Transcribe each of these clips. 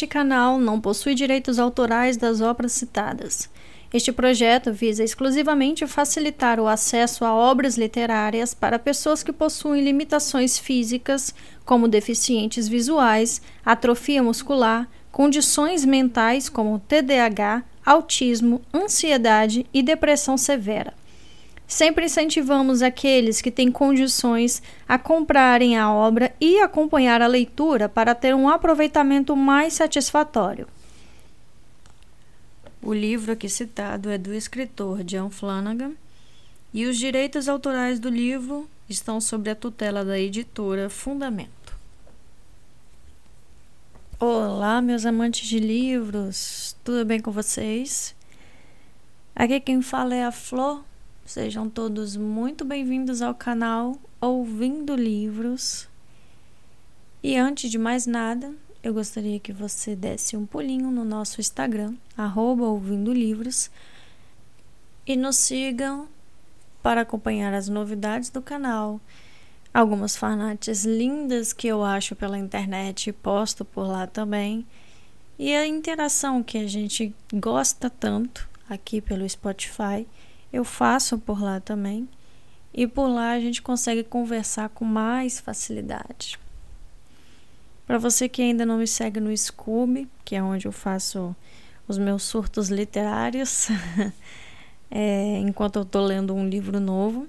Este canal não possui direitos autorais das obras citadas. Este projeto visa exclusivamente facilitar o acesso a obras literárias para pessoas que possuem limitações físicas, como deficientes visuais, atrofia muscular, condições mentais como TDAH, autismo, ansiedade e depressão severa. Sempre incentivamos aqueles que têm condições a comprarem a obra e acompanhar a leitura para ter um aproveitamento mais satisfatório. O livro aqui citado é do escritor John Flanagan e os direitos autorais do livro estão sob a tutela da editora Fundamento. Olá, meus amantes de livros, tudo bem com vocês? Aqui quem fala é a Flor Sejam todos muito bem-vindos ao canal Ouvindo Livros. E antes de mais nada, eu gostaria que você desse um pulinho no nosso Instagram, arroba Ouvindo Livros, e nos sigam para acompanhar as novidades do canal. Algumas fanarts lindas que eu acho pela internet e posto por lá também. E a interação que a gente gosta tanto aqui pelo Spotify eu faço por lá também. E por lá a gente consegue conversar com mais facilidade. Para você que ainda não me segue no Scooby, que é onde eu faço os meus surtos literários, é, enquanto eu estou lendo um livro novo,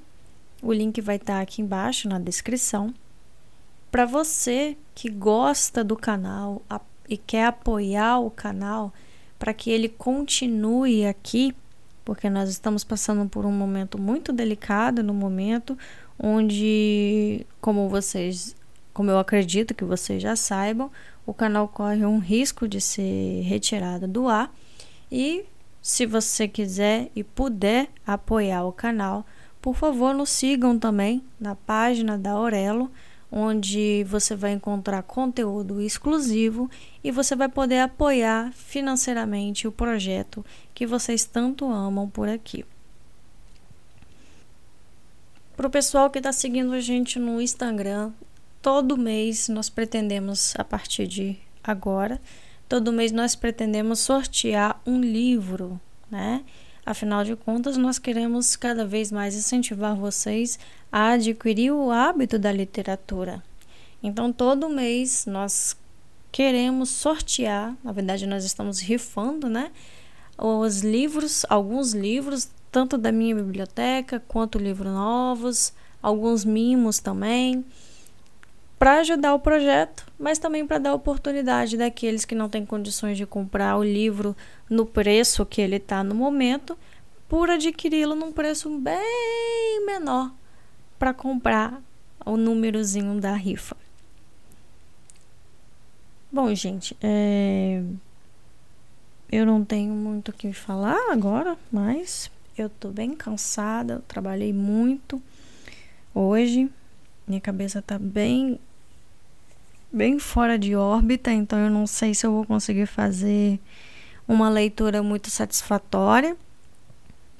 o link vai estar tá aqui embaixo na descrição. Para você que gosta do canal e quer apoiar o canal para que ele continue aqui, porque nós estamos passando por um momento muito delicado no momento onde, como vocês, como eu acredito que vocês já saibam, o canal corre um risco de ser retirado do ar. E se você quiser e puder apoiar o canal, por favor, nos sigam também na página da Aurelo onde você vai encontrar conteúdo exclusivo e você vai poder apoiar financeiramente o projeto que vocês tanto amam por aqui. Para o pessoal que está seguindo a gente no Instagram, todo mês nós pretendemos, a partir de agora, todo mês nós pretendemos sortear um livro, né? Afinal de contas, nós queremos cada vez mais incentivar vocês a adquirir o hábito da literatura. Então, todo mês nós queremos sortear, na verdade, nós estamos rifando, né? Os livros, alguns livros, tanto da minha biblioteca quanto livros novos, alguns mimos também, para ajudar o projeto, mas também para dar oportunidade daqueles que não têm condições de comprar o livro no preço que ele está no momento, por adquiri-lo num preço bem menor para comprar o númerozinho da rifa. Bom, gente, é... eu não tenho muito o que falar agora, mas eu tô bem cansada, eu trabalhei muito hoje. Minha cabeça tá bem bem fora de órbita, então eu não sei se eu vou conseguir fazer uma leitura muito satisfatória.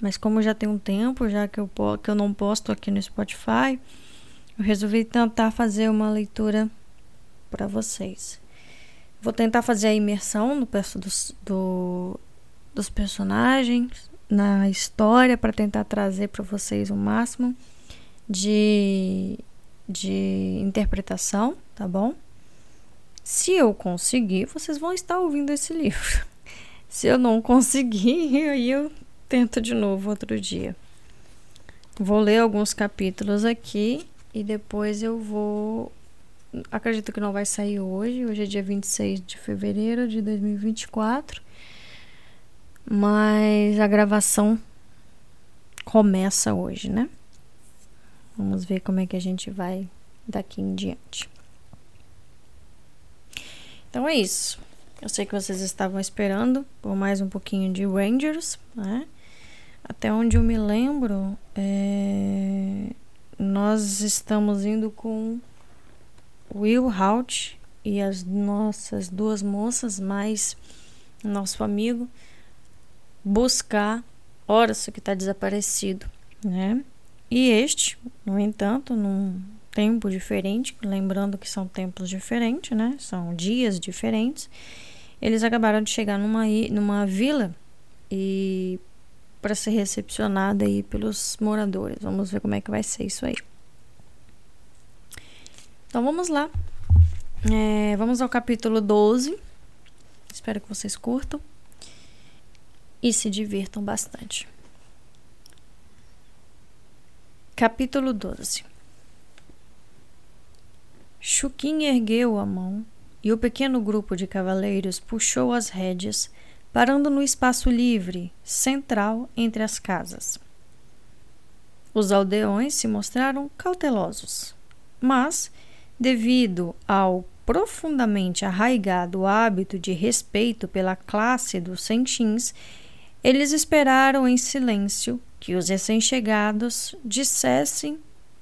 Mas como já tem um tempo, já que eu, que eu não posto aqui no Spotify, eu resolvi tentar fazer uma leitura para vocês. Vou tentar fazer a imersão no perso dos, do, dos personagens, na história, para tentar trazer para vocês o máximo de, de interpretação, tá bom? Se eu conseguir, vocês vão estar ouvindo esse livro. Se eu não conseguir, aí eu tento de novo outro dia. Vou ler alguns capítulos aqui e depois eu vou. Acredito que não vai sair hoje. Hoje é dia 26 de fevereiro de 2024. Mas a gravação começa hoje, né? Vamos ver como é que a gente vai daqui em diante. Então é isso. Eu sei que vocês estavam esperando por mais um pouquinho de Rangers, né? Até onde eu me lembro, é... nós estamos indo com Will Hout e as nossas duas moças, mais nosso amigo, buscar Horace que está desaparecido, né? E este, no entanto, não tempo diferente, lembrando que são tempos diferentes, né? São dias diferentes. eles acabaram de chegar numa, numa vila e para ser recepcionada aí pelos moradores. Vamos ver como é que vai ser isso aí. Então vamos lá. É, vamos ao capítulo 12. Espero que vocês curtam e se divirtam bastante. Capítulo 12 Chuquim ergueu a mão e o pequeno grupo de cavaleiros puxou as rédeas, parando no espaço livre, central entre as casas. Os aldeões se mostraram cautelosos, mas, devido ao profundamente arraigado hábito de respeito pela classe dos centins, eles esperaram em silêncio que os recém-chegados dissessem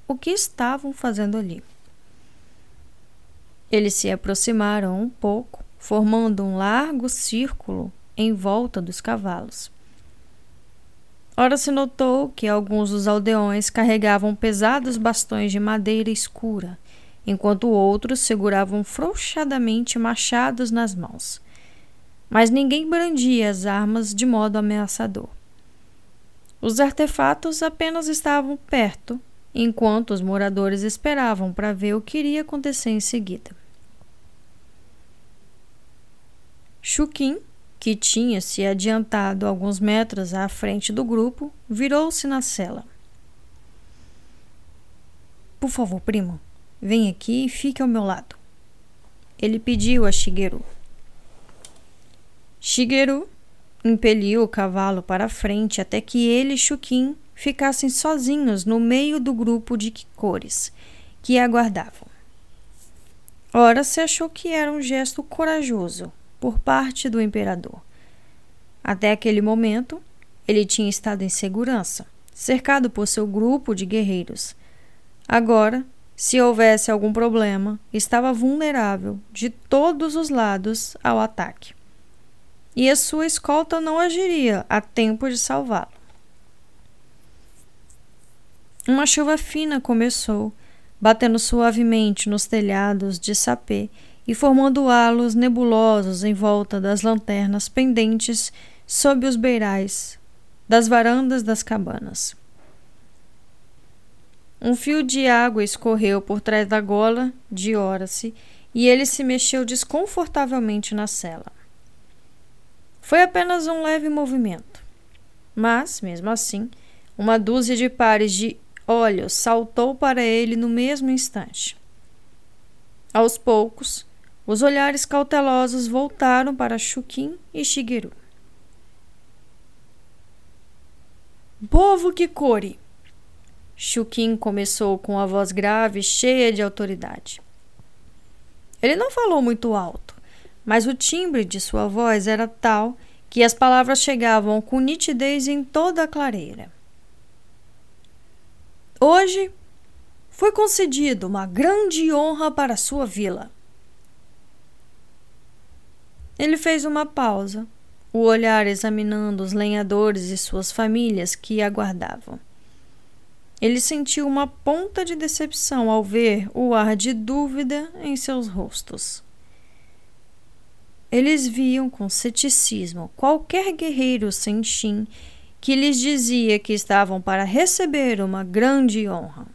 o que estavam fazendo ali. Eles se aproximaram um pouco, formando um largo círculo em volta dos cavalos. Ora se notou que alguns dos aldeões carregavam pesados bastões de madeira escura, enquanto outros seguravam frouxadamente machados nas mãos. Mas ninguém brandia as armas de modo ameaçador. Os artefatos apenas estavam perto, enquanto os moradores esperavam para ver o que iria acontecer em seguida. Chuquim, que tinha se adiantado alguns metros à frente do grupo, virou-se na cela. Por favor, primo, vem aqui e fique ao meu lado. Ele pediu a Shigeru. Shigeru impeliu o cavalo para a frente até que ele e ficassem sozinhos no meio do grupo de Kikores, que aguardavam. Ora se achou que era um gesto corajoso por parte do imperador. Até aquele momento, ele tinha estado em segurança, cercado por seu grupo de guerreiros. Agora, se houvesse algum problema, estava vulnerável de todos os lados ao ataque. E a sua escolta não agiria a tempo de salvá-lo. Uma chuva fina começou, batendo suavemente nos telhados de sapê e formando halos nebulosos em volta das lanternas pendentes sob os beirais das varandas das cabanas. Um fio de água escorreu por trás da gola de Horace e ele se mexeu desconfortavelmente na cela. Foi apenas um leve movimento, mas, mesmo assim, uma dúzia de pares de olhos saltou para ele no mesmo instante. Aos poucos, os olhares cautelosos voltaram para Shukin e Shigeru. Povo Kikori! Shukin começou com a voz grave, cheia de autoridade. Ele não falou muito alto, mas o timbre de sua voz era tal que as palavras chegavam com nitidez em toda a clareira. Hoje foi concedido uma grande honra para sua vila. Ele fez uma pausa, o olhar examinando os lenhadores e suas famílias que aguardavam. Ele sentiu uma ponta de decepção ao ver o ar de dúvida em seus rostos. Eles viam com ceticismo qualquer guerreiro sem que lhes dizia que estavam para receber uma grande honra.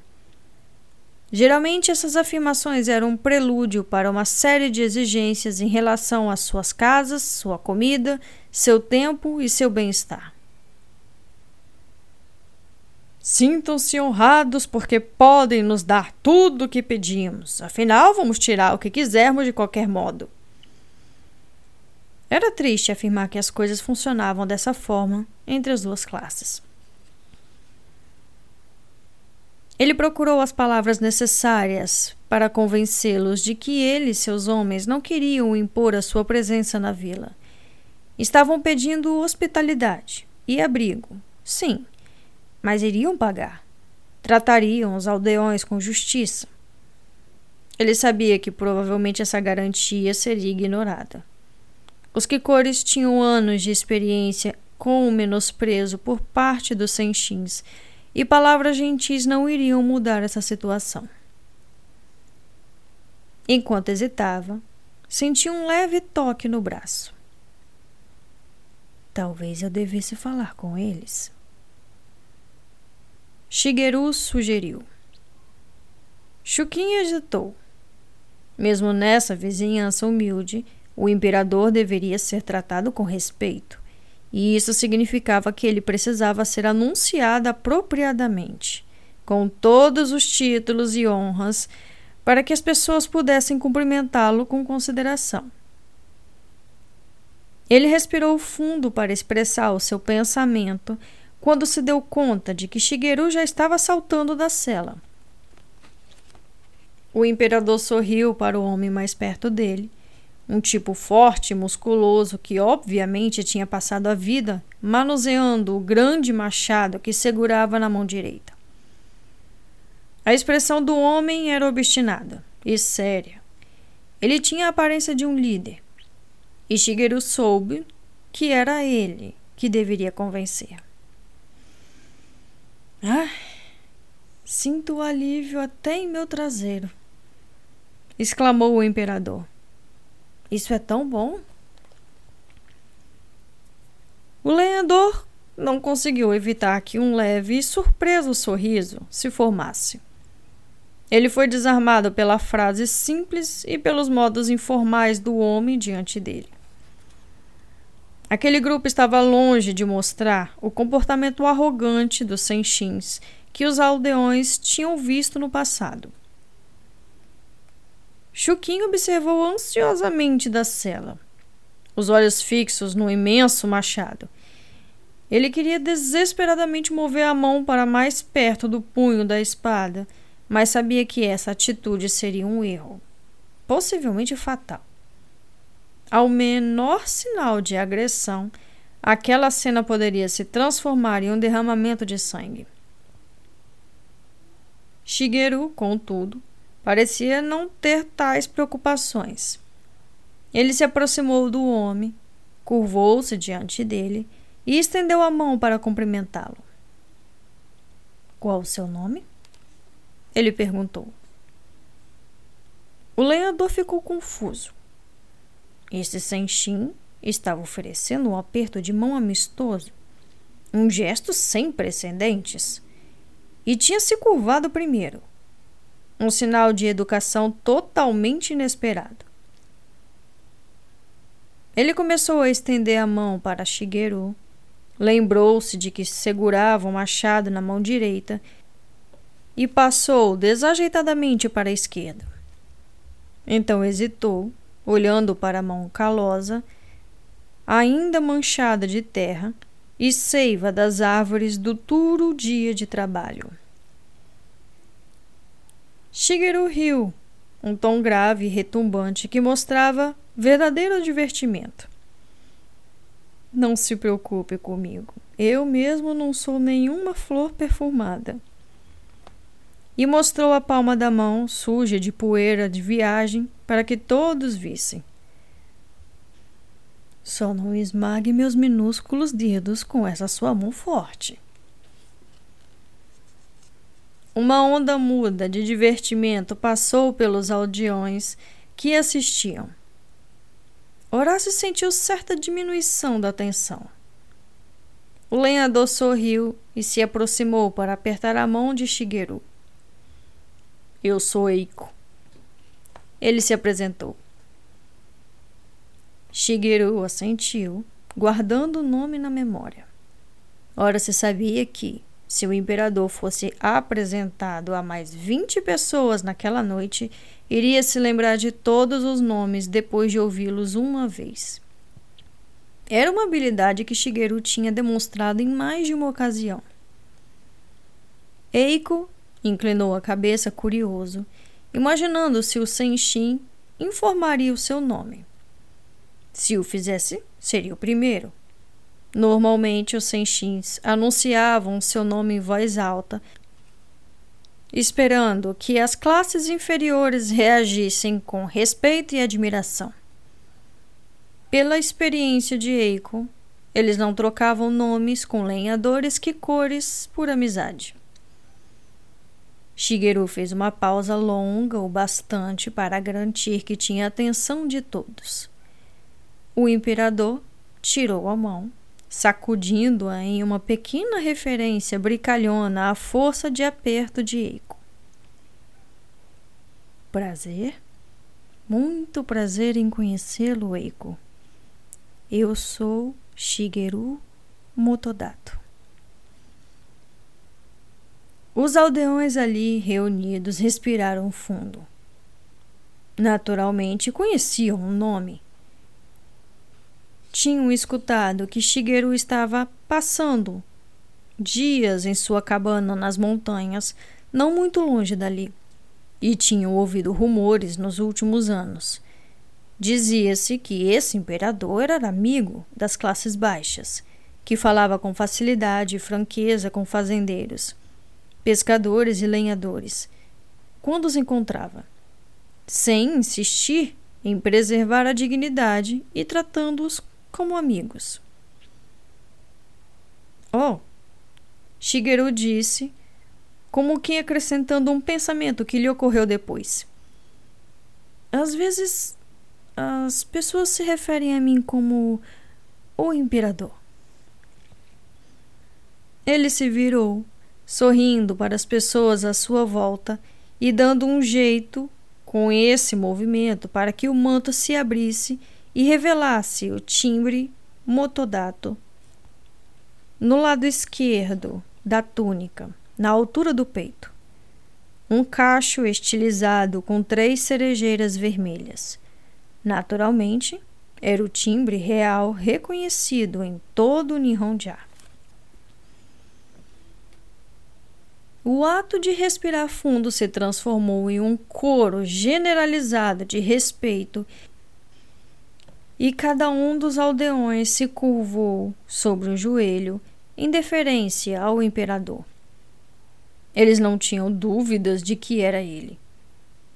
Geralmente, essas afirmações eram um prelúdio para uma série de exigências em relação às suas casas, sua comida, seu tempo e seu bem-estar. Sintam-se honrados porque podem nos dar tudo o que pedimos. Afinal, vamos tirar o que quisermos de qualquer modo. Era triste afirmar que as coisas funcionavam dessa forma entre as duas classes. Ele procurou as palavras necessárias para convencê-los de que ele e seus homens não queriam impor a sua presença na vila. Estavam pedindo hospitalidade e abrigo, sim, mas iriam pagar. Tratariam os aldeões com justiça. Ele sabia que provavelmente essa garantia seria ignorada. Os Kikores tinham anos de experiência com o menosprezo por parte dos Senchins e palavras gentis não iriam mudar essa situação. Enquanto hesitava, senti um leve toque no braço. Talvez eu devesse falar com eles. Shigeru sugeriu. Shukin hesitou. Mesmo nessa vizinhança humilde, o imperador deveria ser tratado com respeito, e isso significava que ele precisava ser anunciado apropriadamente, com todos os títulos e honras, para que as pessoas pudessem cumprimentá-lo com consideração. Ele respirou fundo para expressar o seu pensamento quando se deu conta de que Shigeru já estava saltando da cela. O imperador sorriu para o homem mais perto dele, um tipo forte musculoso que obviamente tinha passado a vida manuseando o grande machado que segurava na mão direita. A expressão do homem era obstinada e séria. Ele tinha a aparência de um líder. E Shigeru soube que era ele que deveria convencer. Ah, sinto alívio até em meu traseiro exclamou o imperador. Isso é tão bom. O lenhador não conseguiu evitar que um leve e surpreso sorriso se formasse. Ele foi desarmado pela frase simples e pelos modos informais do homem diante dele. Aquele grupo estava longe de mostrar o comportamento arrogante dos senchins que os aldeões tinham visto no passado. Chuquim observou ansiosamente da cela, os olhos fixos no imenso machado. Ele queria desesperadamente mover a mão para mais perto do punho da espada, mas sabia que essa atitude seria um erro, possivelmente fatal. Ao menor sinal de agressão, aquela cena poderia se transformar em um derramamento de sangue. Shigeru, contudo, Parecia não ter tais preocupações. Ele se aproximou do homem, curvou-se diante dele e estendeu a mão para cumprimentá-lo. Qual o seu nome? Ele perguntou. O lenhador ficou confuso. Esse Senshin estava oferecendo um aperto de mão amistoso, um gesto sem precedentes, e tinha se curvado primeiro um sinal de educação totalmente inesperado. Ele começou a estender a mão para Shigeru, lembrou-se de que segurava um machado na mão direita e passou desajeitadamente para a esquerda. Então hesitou, olhando para a mão calosa, ainda manchada de terra e seiva das árvores do duro dia de trabalho. Shigeru riu, um tom grave e retumbante que mostrava verdadeiro divertimento. Não se preocupe comigo. Eu mesmo não sou nenhuma flor perfumada. E mostrou a palma da mão, suja de poeira de viagem, para que todos vissem. Só não esmague meus minúsculos dedos com essa sua mão forte. Uma onda muda de divertimento passou pelos aldeões que assistiam. Horácio sentiu certa diminuição da tensão. O lenhador sorriu e se aproximou para apertar a mão de Shigeru. Eu sou Eiko. Ele se apresentou. Shigeru assentiu, guardando o nome na memória. Ora se sabia que, se o imperador fosse apresentado a mais 20 pessoas naquela noite, iria se lembrar de todos os nomes depois de ouvi-los uma vez. Era uma habilidade que Shigeru tinha demonstrado em mais de uma ocasião. Eiko inclinou a cabeça curioso, imaginando se o Senshin informaria o seu nome. Se o fizesse, seria o primeiro. Normalmente, os senshins anunciavam seu nome em voz alta, esperando que as classes inferiores reagissem com respeito e admiração. Pela experiência de Eiko, eles não trocavam nomes com lenhadores que cores por amizade. Shigeru fez uma pausa longa o bastante para garantir que tinha a atenção de todos. O imperador tirou a mão, sacudindo-a em uma pequena referência brincalhona à força de aperto de Eiko. Prazer? Muito prazer em conhecê-lo, Eiko. Eu sou Shigeru Motodato. Os aldeões ali reunidos respiraram fundo. Naturalmente conheciam o nome. Tinham escutado que Shigeru estava passando dias em sua cabana nas montanhas, não muito longe dali, e tinham ouvido rumores nos últimos anos. Dizia-se que esse imperador era amigo das classes baixas, que falava com facilidade e franqueza com fazendeiros pescadores e lenhadores, quando os encontrava, sem insistir em preservar a dignidade e tratando-os como amigos. Oh, Shigeru disse, como que acrescentando um pensamento que lhe ocorreu depois. Às vezes as pessoas se referem a mim como o imperador. Ele se virou sorrindo para as pessoas à sua volta e dando um jeito com esse movimento para que o manto se abrisse e revelasse o timbre motodato. No lado esquerdo da túnica, na altura do peito, um cacho estilizado com três cerejeiras vermelhas. Naturalmente, era o timbre real reconhecido em todo o. O ato de respirar fundo se transformou em um coro generalizado de respeito e cada um dos aldeões se curvou sobre o joelho em deferência ao imperador. Eles não tinham dúvidas de que era ele.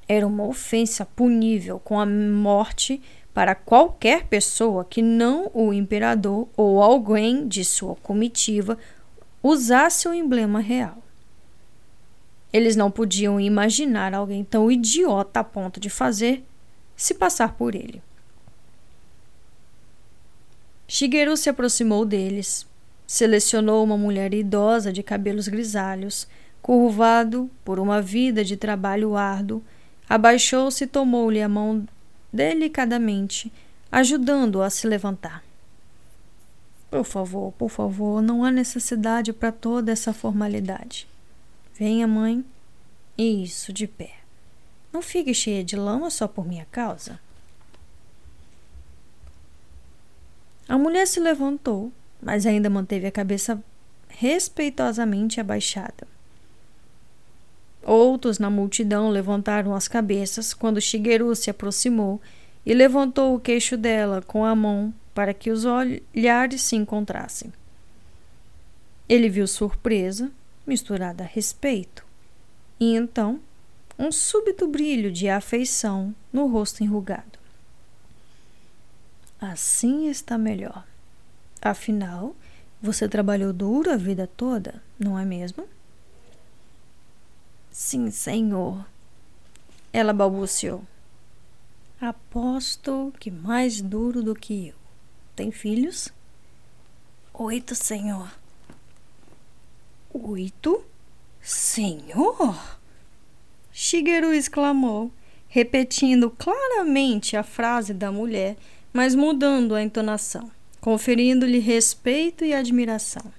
Era uma ofensa punível com a morte para qualquer pessoa que não o imperador ou alguém de sua comitiva usasse o emblema real. Eles não podiam imaginar alguém tão idiota a ponto de fazer se passar por ele. Shigeru se aproximou deles, selecionou uma mulher idosa de cabelos grisalhos, curvado por uma vida de trabalho árduo, abaixou-se e tomou-lhe a mão delicadamente, ajudando-o a se levantar. Por favor, por favor, não há necessidade para toda essa formalidade. Venha, mãe. Isso, de pé. Não fique cheia de lama só por minha causa. A mulher se levantou, mas ainda manteve a cabeça respeitosamente abaixada. Outros na multidão levantaram as cabeças quando Shigeru se aproximou e levantou o queixo dela com a mão para que os olhares se encontrassem. Ele viu surpresa, misturada a respeito, e então um súbito brilho de afeição no rosto enrugado. Assim está melhor. Afinal, você trabalhou duro a vida toda, não é mesmo? Sim, senhor. Ela balbuciou. Aposto que mais duro do que eu. Tem filhos? Oito, senhor. Oito? Senhor? Shigeru exclamou, repetindo claramente a frase da mulher, mas mudando a entonação, conferindo-lhe respeito e admiração.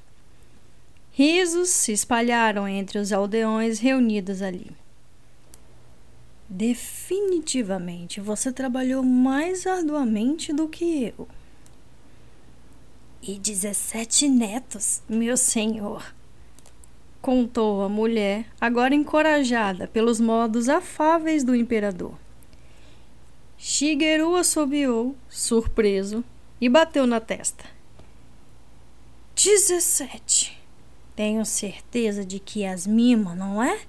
Risos se espalharam entre os aldeões reunidos ali. Definitivamente você trabalhou mais arduamente do que eu. E dezessete netos, meu senhor contou a mulher, agora encorajada pelos modos afáveis do imperador. Shigeru assobiou, surpreso, e bateu na testa. Dezessete. Tenho certeza de que as mima, não é?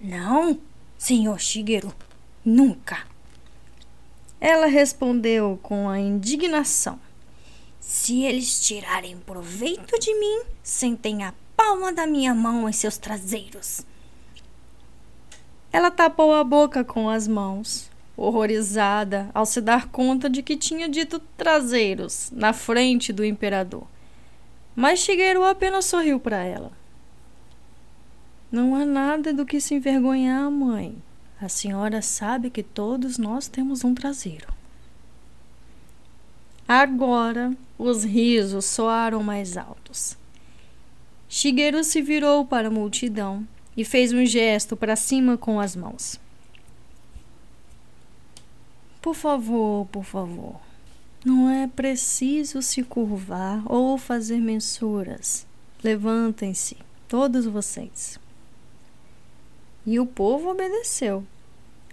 Não, senhor Shigeru, nunca. Ela respondeu com a indignação. Se eles tirarem proveito de mim, sentem a palma da minha mão em seus traseiros. Ela tapou a boca com as mãos, horrorizada ao se dar conta de que tinha dito traseiros na frente do imperador. Mas Shigeru apenas sorriu para ela. Não há nada do que se envergonhar, mãe. A senhora sabe que todos nós temos um traseiro. Agora os risos soaram mais altos. Shigeru se virou para a multidão e fez um gesto para cima com as mãos. Por favor, por favor, não é preciso se curvar ou fazer mensuras. Levantem-se, todos vocês. E o povo obedeceu,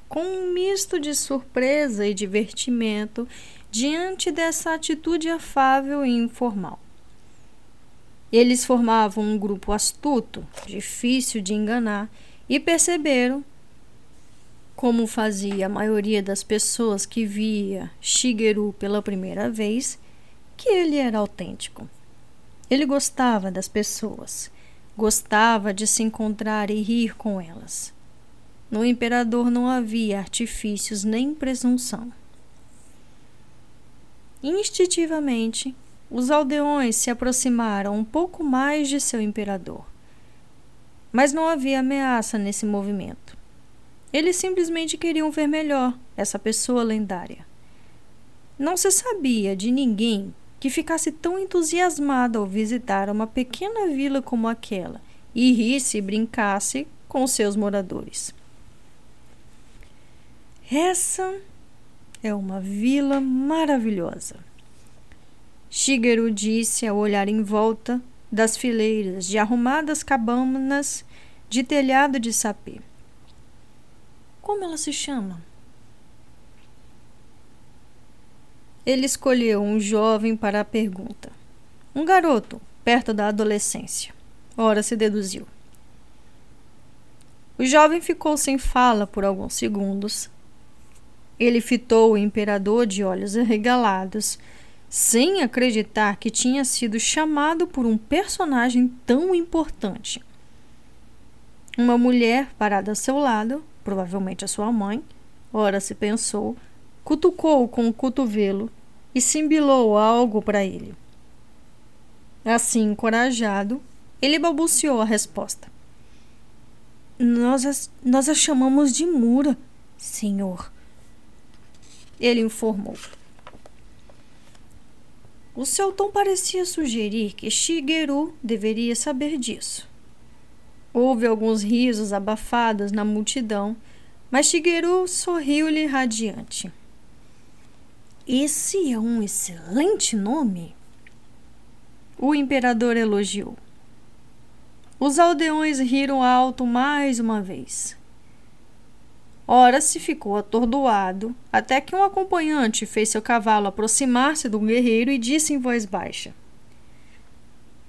com um misto de surpresa e divertimento diante dessa atitude afável e informal. Eles formavam um grupo astuto, difícil de enganar, e perceberam, como fazia a maioria das pessoas que via Shigeru pela primeira vez, que ele era autêntico. Ele gostava das pessoas Gostava de se encontrar e rir com elas. No imperador não havia artifícios nem presunção. Instintivamente, os aldeões se aproximaram um pouco mais de seu imperador. Mas não havia ameaça nesse movimento. Eles simplesmente queriam ver melhor essa pessoa lendária. Não se sabia de ninguém que ficasse tão entusiasmada ao visitar uma pequena vila como aquela e risse e brincasse com seus moradores. Essa é uma vila maravilhosa. Shigeru disse ao olhar em volta das fileiras de arrumadas cabanas de telhado de sapê. Como ela se chama? Ele escolheu um jovem para a pergunta. Um garoto, perto da adolescência. Ora se deduziu. O jovem ficou sem fala por alguns segundos. Ele fitou o imperador de olhos arregalados, sem acreditar que tinha sido chamado por um personagem tão importante. Uma mulher parada a seu lado, provavelmente a sua mãe, ora se pensou, cutucou com o cotovelo e simbilou algo para ele. Assim, encorajado, ele balbuciou a resposta. Nós a, nós a chamamos de Mura, senhor. Ele informou. O seu tom parecia sugerir que Shigeru deveria saber disso. Houve alguns risos abafados na multidão, mas Shigeru sorriu-lhe radiante. Esse é um excelente nome. O imperador elogiou. Os aldeões riram alto mais uma vez. Ora se ficou atordoado, até que um acompanhante fez seu cavalo aproximar-se do guerreiro e disse em voz baixa: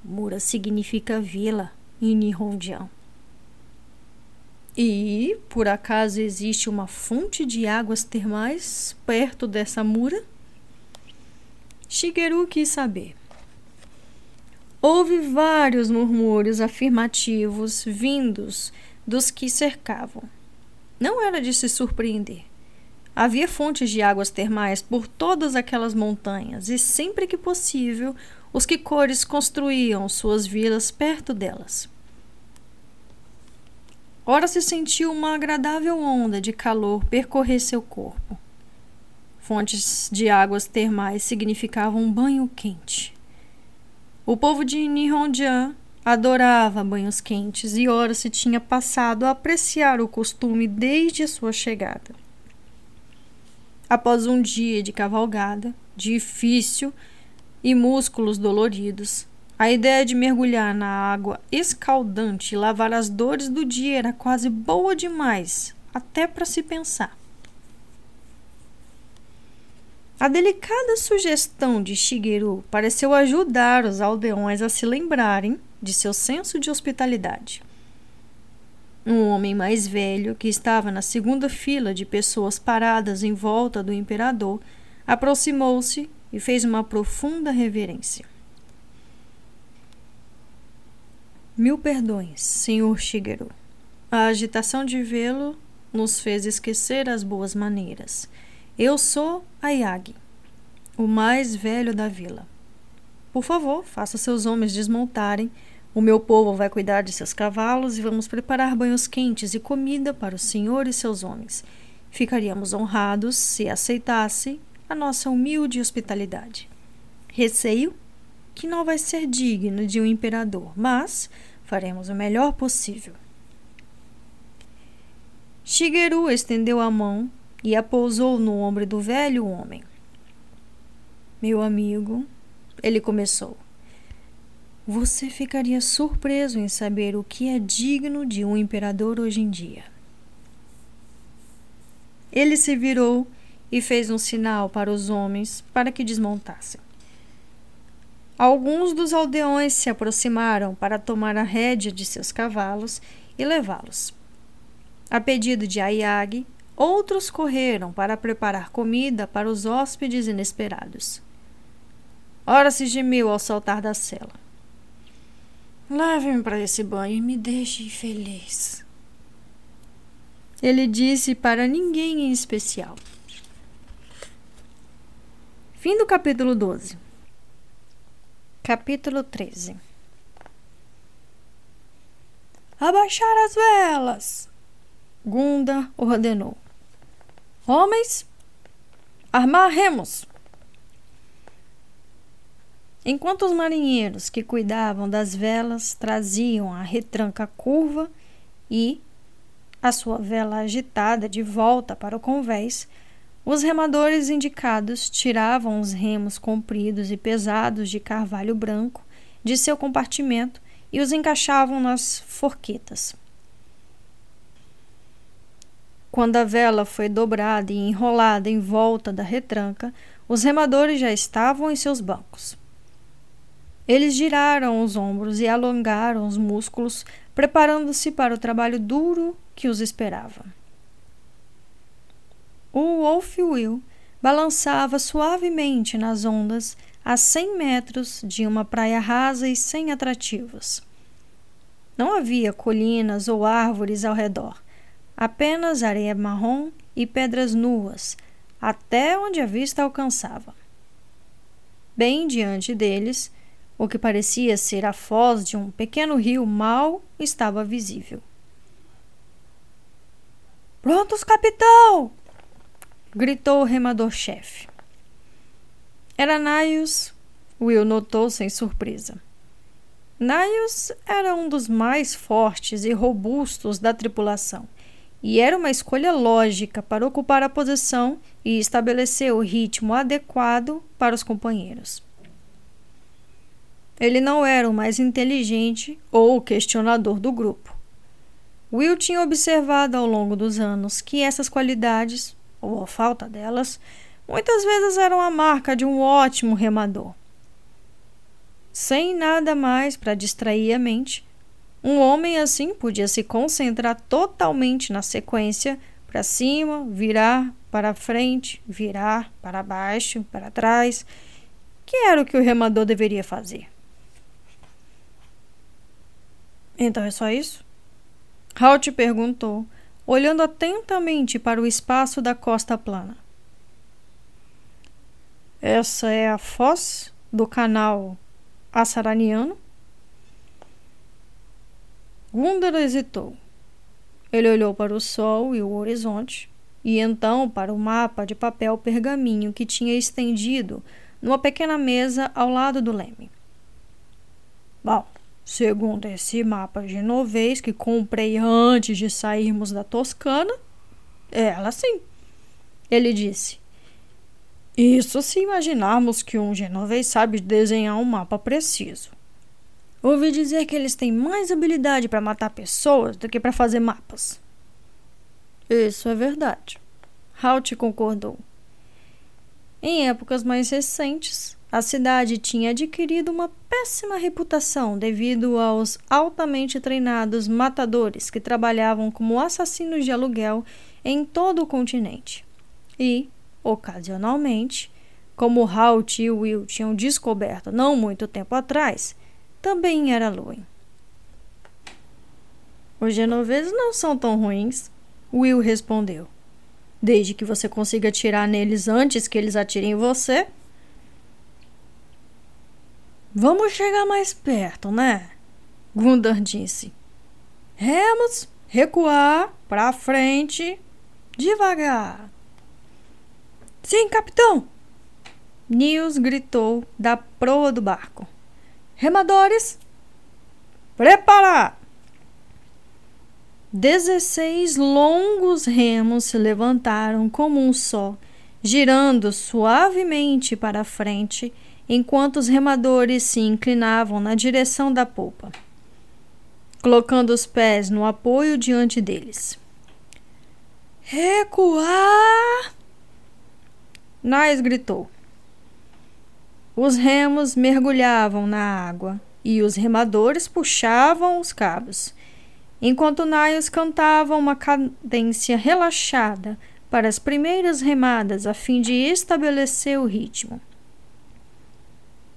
Mura significa vila em Nihonjian. E, por acaso, existe uma fonte de águas termais perto dessa mura? Shigeru quis saber. Houve vários murmúrios afirmativos vindos dos que cercavam. Não era de se surpreender. Havia fontes de águas termais por todas aquelas montanhas e, sempre que possível, os Kikores construíam suas vilas perto delas. Ora se sentiu uma agradável onda de calor percorrer seu corpo. Fontes de águas termais significavam um banho quente. O povo de Nihonjian adorava banhos quentes e ora se tinha passado a apreciar o costume desde sua chegada. Após um dia de cavalgada, difícil e músculos doloridos, a ideia de mergulhar na água escaldante e lavar as dores do dia era quase boa demais, até para se pensar. A delicada sugestão de Shigeru pareceu ajudar os aldeões a se lembrarem de seu senso de hospitalidade. Um homem mais velho, que estava na segunda fila de pessoas paradas em volta do imperador, aproximou-se e fez uma profunda reverência. Mil perdões, Sr. Shigeru. A agitação de vê-lo nos fez esquecer as boas maneiras. Eu sou Ayag, o mais velho da vila. Por favor, faça seus homens desmontarem. O meu povo vai cuidar de seus cavalos e vamos preparar banhos quentes e comida para o senhor e seus homens. Ficaríamos honrados se aceitasse a nossa humilde hospitalidade. Receio que não vai ser digno de um imperador, mas faremos o melhor possível. Shigeru estendeu a mão e a pousou no ombro do velho homem. Meu amigo, ele começou. Você ficaria surpreso em saber o que é digno de um imperador hoje em dia. Ele se virou e fez um sinal para os homens para que desmontassem. Alguns dos aldeões se aproximaram para tomar a rédea de seus cavalos e levá-los. A pedido de Ayag, outros correram para preparar comida para os hóspedes inesperados. Ora se gemeu ao saltar da cela. Leve-me para esse banho e me deixe feliz. Ele disse para ninguém em especial. Fim do capítulo 12. Capítulo 13 Abaixar as velas! Gunda ordenou. Homens, armar remos! Enquanto os marinheiros que cuidavam das velas traziam a retranca curva e a sua vela agitada de volta para o convés, os remadores indicados tiravam os remos compridos e pesados de carvalho branco de seu compartimento e os encaixavam nas forquetas. Quando a vela foi dobrada e enrolada em volta da retranca, os remadores já estavam em seus bancos. Eles giraram os ombros e alongaram os músculos, preparando-se para o trabalho duro que os esperava. O Wolf Will balançava suavemente nas ondas a cem metros de uma praia rasa e sem atrativos. Não havia colinas ou árvores ao redor, apenas areia marrom e pedras nuas, até onde a vista alcançava. Bem diante deles, o que parecia ser a foz de um pequeno rio mal estava visível. Prontos, capitão! Gritou o remador-chefe. Era Naios, Will notou sem surpresa. Naios era um dos mais fortes e robustos da tripulação e era uma escolha lógica para ocupar a posição e estabelecer o ritmo adequado para os companheiros. Ele não era o mais inteligente ou questionador do grupo. Will tinha observado ao longo dos anos que essas qualidades, ou a falta delas, muitas vezes eram a marca de um ótimo remador. Sem nada mais para distrair a mente, um homem assim podia se concentrar totalmente na sequência para cima, virar para frente, virar para baixo, para trás, que era o que o remador deveria fazer. Então é só isso? Halt perguntou, olhando atentamente para o espaço da costa plana. Essa é a foz do canal Assaraniano? Gundar hesitou. Ele olhou para o sol e o horizonte, e então para o mapa de papel pergaminho que tinha estendido numa pequena mesa ao lado do leme. Bom, Segundo esse mapa genovês que comprei antes de sairmos da Toscana, ela sim. Ele disse. Isso se imaginarmos que um genovês sabe desenhar um mapa preciso. Ouvi dizer que eles têm mais habilidade para matar pessoas do que para fazer mapas. Isso é verdade. Halt concordou. Em épocas mais recentes, a cidade tinha adquirido uma péssima reputação devido aos altamente treinados matadores que trabalhavam como assassinos de aluguel em todo o continente. E, ocasionalmente, como Halt e Will tinham descoberto não muito tempo atrás, também era Luen. Os genoveses não são tão ruins, Will respondeu. Desde que você consiga atirar neles antes que eles atirem em você. Vamos chegar mais perto, né? Gundar disse. Remos, recuar, para frente, devagar. Sim, capitão! Nils gritou da proa do barco. Remadores, preparar! Dezesseis longos remos se levantaram como um só, girando suavemente para frente, enquanto os remadores se inclinavam na direção da polpa, colocando os pés no apoio diante deles. Recuar! Nais gritou. Os remos mergulhavam na água e os remadores puxavam os cabos enquanto Niles cantava uma cadência relaxada para as primeiras remadas a fim de estabelecer o ritmo.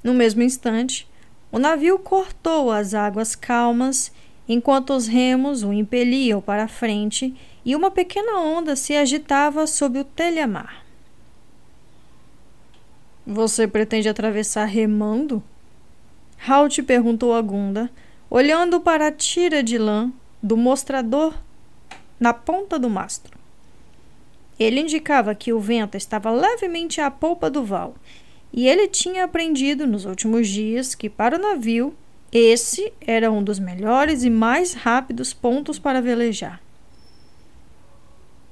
No mesmo instante, o navio cortou as águas calmas enquanto os remos o impeliam para a frente e uma pequena onda se agitava sob o telhamar. Você pretende atravessar remando? Halt perguntou a Gunda, olhando para a tira de lã do mostrador na ponta do mastro. Ele indicava que o vento estava levemente à polpa do val, e ele tinha aprendido nos últimos dias que, para o navio, esse era um dos melhores e mais rápidos pontos para velejar.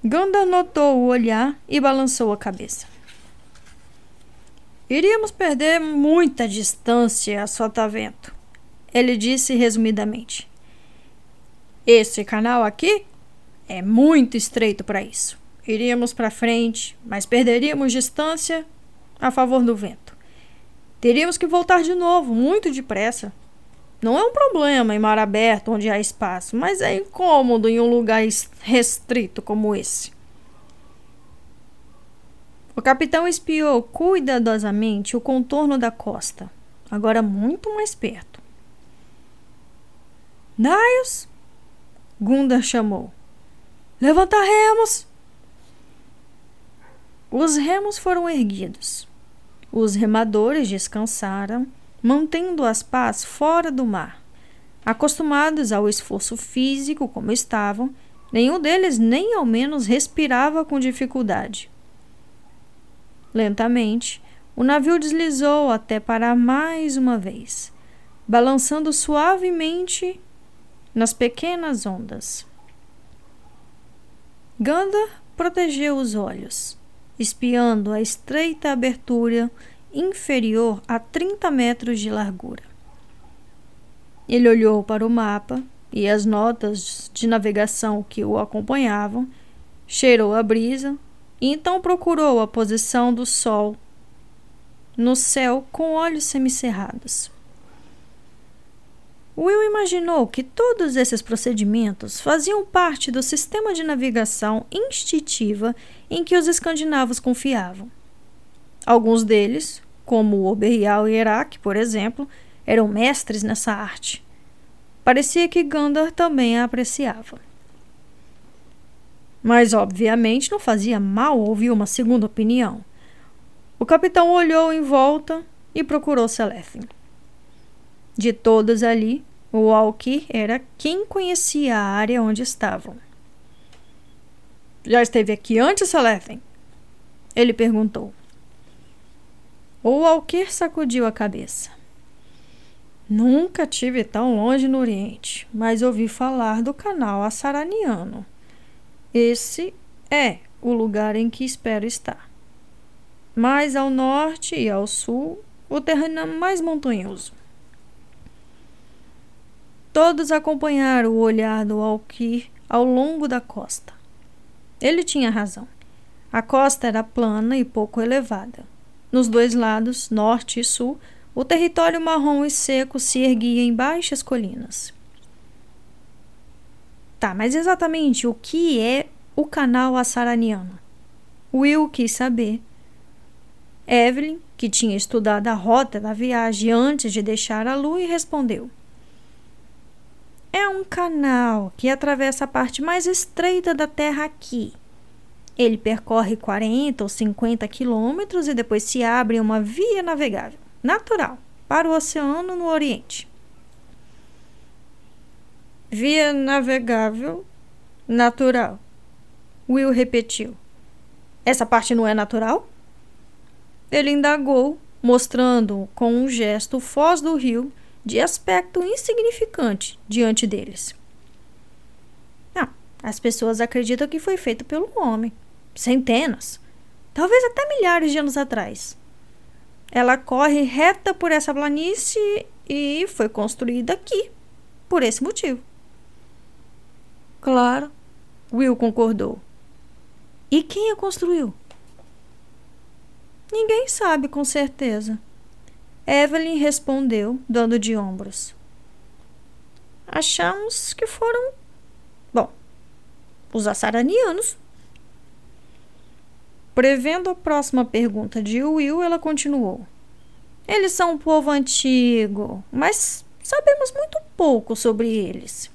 Gandalf notou o olhar e balançou a cabeça. Iríamos perder muita distância a sotavento, ele disse resumidamente. Esse canal aqui é muito estreito para isso. Iríamos para frente, mas perderíamos distância a favor do vento. Teríamos que voltar de novo, muito depressa. Não é um problema em mar aberto onde há espaço, mas é incômodo em um lugar restrito como esse. O capitão espiou cuidadosamente o contorno da costa, agora muito mais perto. Niles, Gundar chamou. Levanta remos! Os remos foram erguidos. Os remadores descansaram, mantendo as pás fora do mar. Acostumados ao esforço físico como estavam, nenhum deles nem ao menos respirava com dificuldade. Lentamente, o navio deslizou até parar mais uma vez, balançando suavemente nas pequenas ondas. Ganda protegeu os olhos, espiando a estreita abertura inferior a 30 metros de largura. Ele olhou para o mapa e as notas de navegação que o acompanhavam, cheirou a brisa e então procurou a posição do sol no céu com olhos semicerrados. Will imaginou que todos esses procedimentos faziam parte do sistema de navegação instintiva em que os escandinavos confiavam. Alguns deles, como o Oberrial e Herak, por exemplo, eram mestres nessa arte. Parecia que Gandalf também a apreciava. Mas, obviamente, não fazia mal ouvir uma segunda opinião. O capitão olhou em volta e procurou Selefin. De todos ali, o Walker era quem conhecia a área onde estavam. Já esteve aqui antes, Selefen? Ele perguntou. O Walker sacudiu a cabeça. Nunca tive tão longe no Oriente, mas ouvi falar do canal Assaraniano. Esse é o lugar em que espero estar. Mais ao norte e ao sul, o terreno mais montanhoso. Todos acompanharam o olhar do Alquir ao longo da costa. Ele tinha razão. A costa era plana e pouco elevada. Nos dois lados, norte e sul, o território marrom e seco se erguia em baixas colinas. Tá, mas exatamente o que é o canal Assaraniano? Will quis saber. Evelyn, que tinha estudado a rota da viagem antes de deixar a lua, respondeu. É um canal que atravessa a parte mais estreita da Terra aqui. Ele percorre 40 ou 50 quilômetros e depois se abre uma via navegável natural para o oceano no Oriente. Via navegável natural. Will repetiu. Essa parte não é natural? Ele indagou, mostrando com um gesto o foz do rio de aspecto insignificante diante deles. Não, as pessoas acreditam que foi feito pelo homem. Centenas, talvez até milhares de anos atrás. Ela corre reta por essa planície e foi construída aqui, por esse motivo. Claro, Will concordou. E quem a construiu? Ninguém sabe com certeza. Evelyn respondeu, dando de ombros. Achamos que foram. Bom, os assaranianos. Prevendo a próxima pergunta de Will, ela continuou. Eles são um povo antigo, mas sabemos muito pouco sobre eles.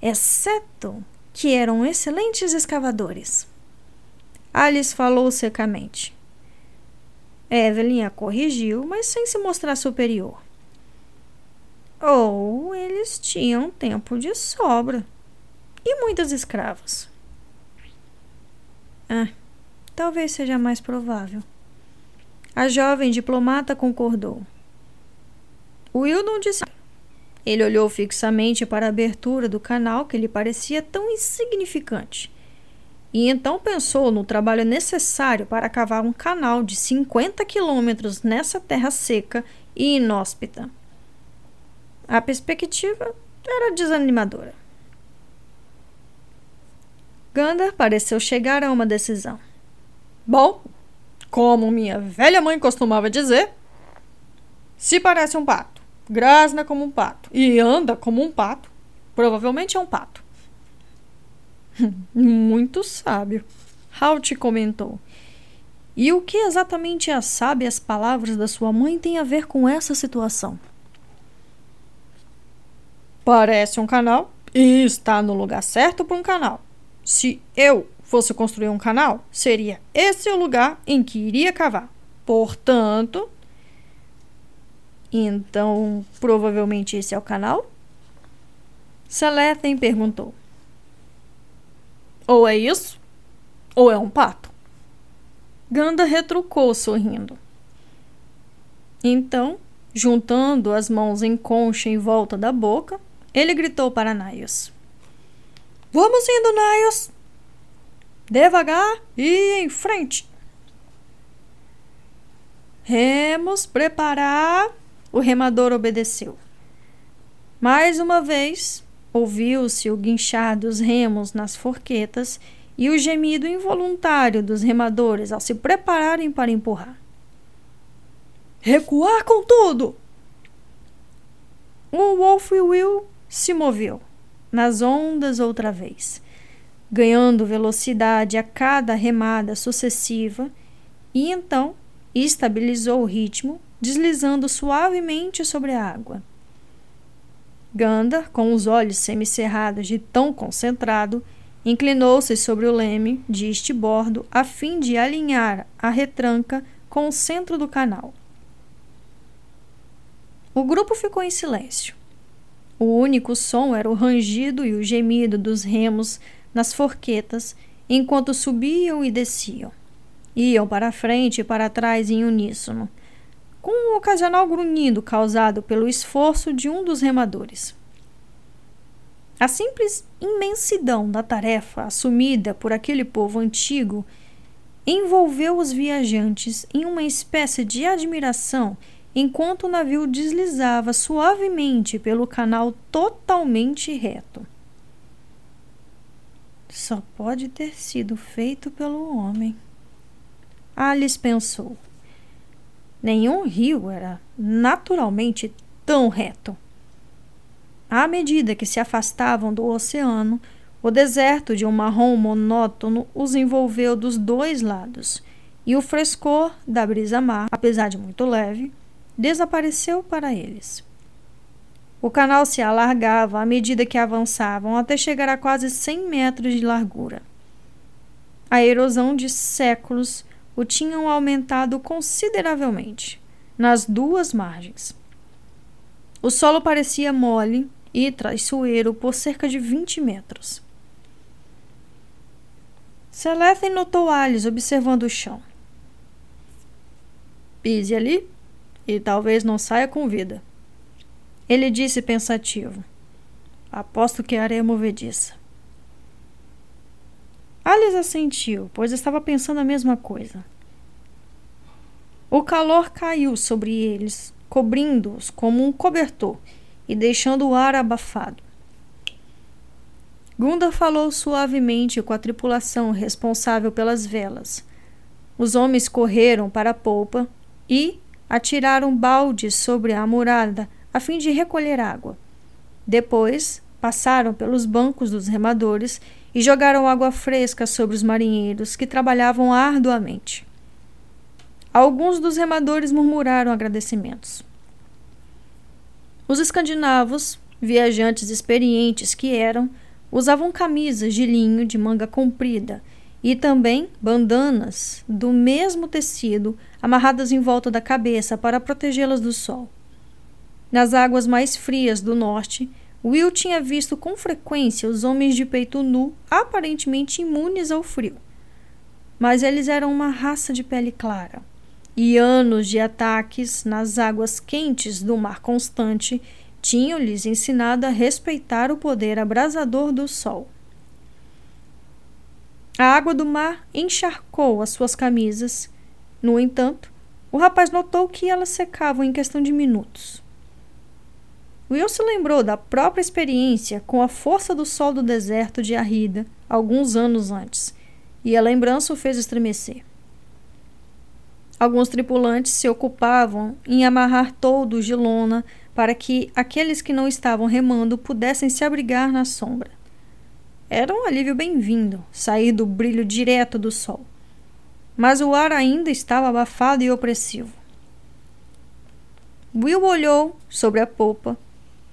Exceto que eram excelentes escavadores. Alice falou secamente. Evelyn a corrigiu, mas sem se mostrar superior. Ou eles tinham tempo de sobra e muitos escravos. Ah, talvez seja mais provável. A jovem diplomata concordou. Will não disse. Ele olhou fixamente para a abertura do canal que lhe parecia tão insignificante. E então pensou no trabalho necessário para cavar um canal de 50 quilômetros nessa terra seca e inóspita. A perspectiva era desanimadora. Gandar pareceu chegar a uma decisão. Bom, como minha velha mãe costumava dizer, se parece um pato grasna como um pato e anda como um pato, provavelmente é um pato. Muito sábio, Halt comentou. E o que exatamente as sábias palavras da sua mãe têm a ver com essa situação? Parece um canal e está no lugar certo para um canal. Se eu fosse construir um canal, seria esse o lugar em que iria cavar. Portanto, então, provavelmente esse é o canal? Selethen perguntou. Ou é isso, ou é um pato. Ganda retrucou sorrindo. Então, juntando as mãos em concha em volta da boca, ele gritou para Naios. Vamos indo, Naios! Devagar e em frente! Remos, preparar o remador obedeceu. Mais uma vez, ouviu-se o guinchar dos remos nas forquetas e o gemido involuntário dos remadores ao se prepararem para empurrar. Recuar com tudo! O Wolf Will se moveu, nas ondas outra vez, ganhando velocidade a cada remada sucessiva, e então estabilizou o ritmo deslizando suavemente sobre a água. Gandar, com os olhos semicerrados de tão concentrado, inclinou-se sobre o leme de estibordo a fim de alinhar a retranca com o centro do canal. O grupo ficou em silêncio. O único som era o rangido e o gemido dos remos nas forquetas enquanto subiam e desciam. Iam para frente e para trás em uníssono, com um ocasional grunhido causado pelo esforço de um dos remadores. A simples imensidão da tarefa assumida por aquele povo antigo envolveu os viajantes em uma espécie de admiração enquanto o navio deslizava suavemente pelo canal totalmente reto. Só pode ter sido feito pelo homem. Alice pensou. Nenhum rio era naturalmente tão reto. À medida que se afastavam do oceano, o deserto de um marrom monótono os envolveu dos dois lados, e o frescor da brisa mar, apesar de muito leve, desapareceu para eles. O canal se alargava à medida que avançavam, até chegar a quase 100 metros de largura. A erosão de séculos o tinham aumentado consideravelmente nas duas margens. O solo parecia mole e traiçoeiro por cerca de 20 metros. Celeste notou Alice observando o chão. Pise ali e talvez não saia com vida. Ele disse pensativo. Aposto que a areia movediça. Alice assentiu, pois estava pensando a mesma coisa. O calor caiu sobre eles, cobrindo-os como um cobertor e deixando o ar abafado. Gunda falou suavemente com a tripulação responsável pelas velas. Os homens correram para a polpa e atiraram baldes sobre a murada a fim de recolher água. Depois, passaram pelos bancos dos remadores e jogaram água fresca sobre os marinheiros que trabalhavam arduamente. Alguns dos remadores murmuraram agradecimentos. Os escandinavos, viajantes experientes que eram, usavam camisas de linho de manga comprida e também bandanas do mesmo tecido amarradas em volta da cabeça para protegê-las do sol. Nas águas mais frias do norte, Will tinha visto com frequência os homens de peito nu aparentemente imunes ao frio. Mas eles eram uma raça de pele clara, e anos de ataques nas águas quentes do mar constante tinham-lhes ensinado a respeitar o poder abrasador do sol. A água do mar encharcou as suas camisas. No entanto, o rapaz notou que elas secavam em questão de minutos. Will se lembrou da própria experiência com a força do sol do deserto de Arrida alguns anos antes, e a lembrança o fez estremecer. Alguns tripulantes se ocupavam em amarrar toldos de lona para que aqueles que não estavam remando pudessem se abrigar na sombra. Era um alívio bem-vindo sair do brilho direto do sol. Mas o ar ainda estava abafado e opressivo. Will olhou sobre a popa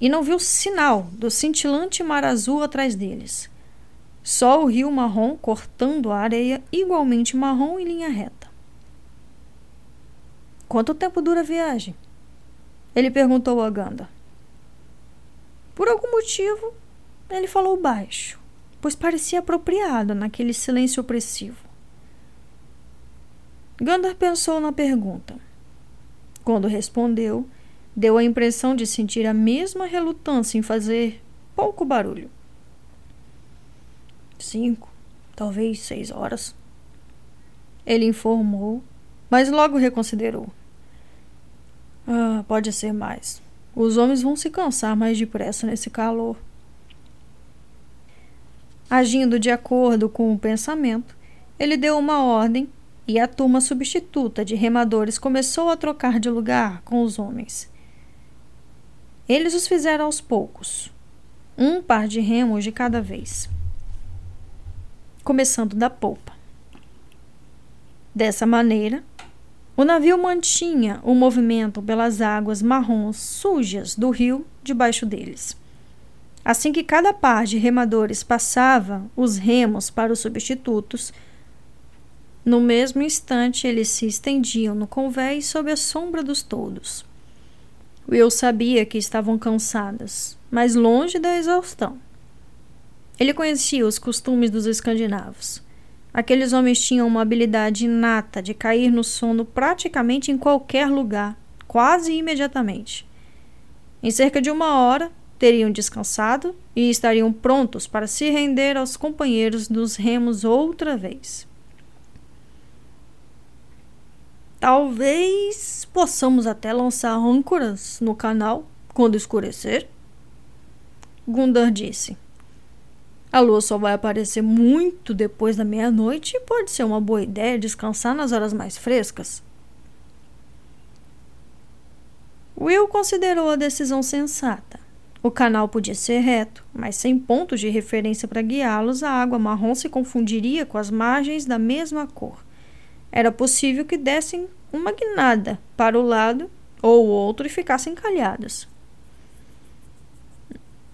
e não viu sinal do cintilante mar azul atrás deles. Só o rio marrom cortando a areia igualmente marrom em linha reta. Quanto tempo dura a viagem? Ele perguntou a Ganda. Por algum motivo, ele falou baixo, pois parecia apropriado naquele silêncio opressivo. Gandar pensou na pergunta. Quando respondeu, deu a impressão de sentir a mesma relutância em fazer pouco barulho. Cinco, talvez seis horas. Ele informou, mas logo reconsiderou. Ah, pode ser mais. Os homens vão se cansar mais depressa nesse calor. Agindo de acordo com o pensamento, ele deu uma ordem e a turma substituta de remadores começou a trocar de lugar com os homens. Eles os fizeram aos poucos, um par de remos de cada vez, começando da polpa. Dessa maneira, o navio mantinha o movimento pelas águas marrons sujas do rio debaixo deles. Assim que cada par de remadores passava os remos para os substitutos, no mesmo instante eles se estendiam no convés sob a sombra dos toldos. Will sabia que estavam cansadas, mas longe da exaustão. Ele conhecia os costumes dos escandinavos. Aqueles homens tinham uma habilidade inata de cair no sono praticamente em qualquer lugar, quase imediatamente. Em cerca de uma hora, teriam descansado e estariam prontos para se render aos companheiros dos remos outra vez. Talvez possamos até lançar âncoras no canal quando escurecer. Gundar disse. A lua só vai aparecer muito depois da meia-noite e pode ser uma boa ideia descansar nas horas mais frescas. Will considerou a decisão sensata. O canal podia ser reto, mas sem pontos de referência para guiá-los, a água marrom se confundiria com as margens da mesma cor era possível que dessem uma guinada para o lado ou o outro e ficassem calhadas.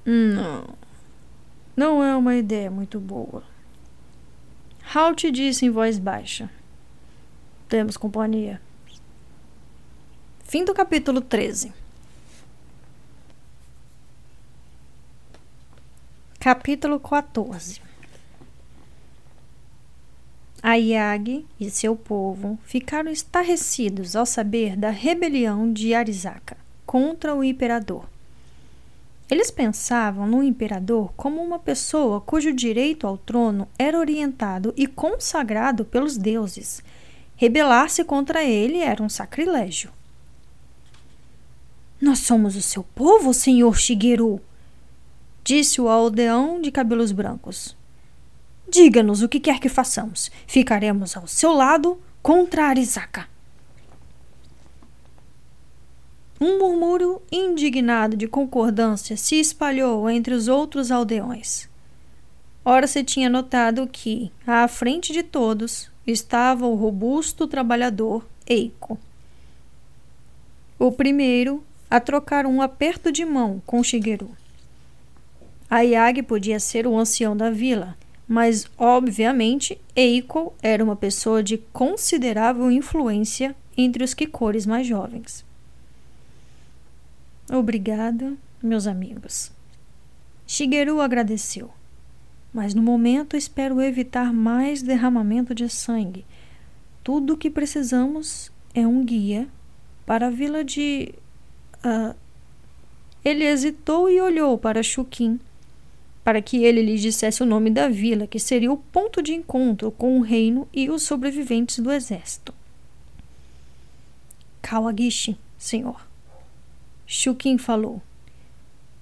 Não. Não é uma ideia muito boa. Halt disse em voz baixa. Temos companhia. Fim do capítulo 13. Capítulo 14 A e seu povo ficaram estarrecidos ao saber da rebelião de Arisaka contra o imperador. Eles pensavam no imperador como uma pessoa cujo direito ao trono era orientado e consagrado pelos deuses. Rebelar-se contra ele era um sacrilégio. Nós somos o seu povo, senhor Shigeru, disse o aldeão de cabelos brancos. Diga-nos o que quer que façamos. Ficaremos ao seu lado contra Arisaka. Um murmúrio indignado de concordância se espalhou entre os outros aldeões. Ora se tinha notado que, à frente de todos, estava o robusto trabalhador Eiko. O primeiro a trocar um aperto de mão com Shigeru. Ayagi podia ser o ancião da vila, mas obviamente Eiko era uma pessoa de considerável influência entre os Kikores mais jovens. Obrigada, meus amigos. Shigeru agradeceu. Mas no momento espero evitar mais derramamento de sangue. Tudo o que precisamos é um guia para a vila de Uh, ele hesitou e olhou para Chuquim, para que ele lhe dissesse o nome da vila, que seria o ponto de encontro com o reino e os sobreviventes do exército. Kawagishi, senhor. Chuquim falou.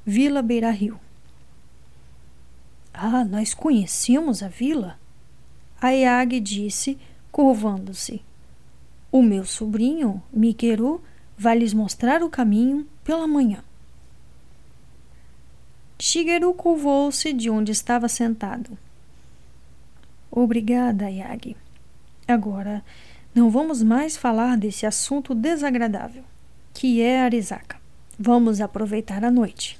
Vila Beira Rio. Ah, nós conhecemos a vila? Ayag disse, curvando-se. O meu sobrinho, Mikeru, vai lhes mostrar o caminho pela manhã. Shigeru curvou-se de onde estava sentado. Obrigada, Yagi. Agora, não vamos mais falar desse assunto desagradável, que é Arizaka. Vamos aproveitar a noite.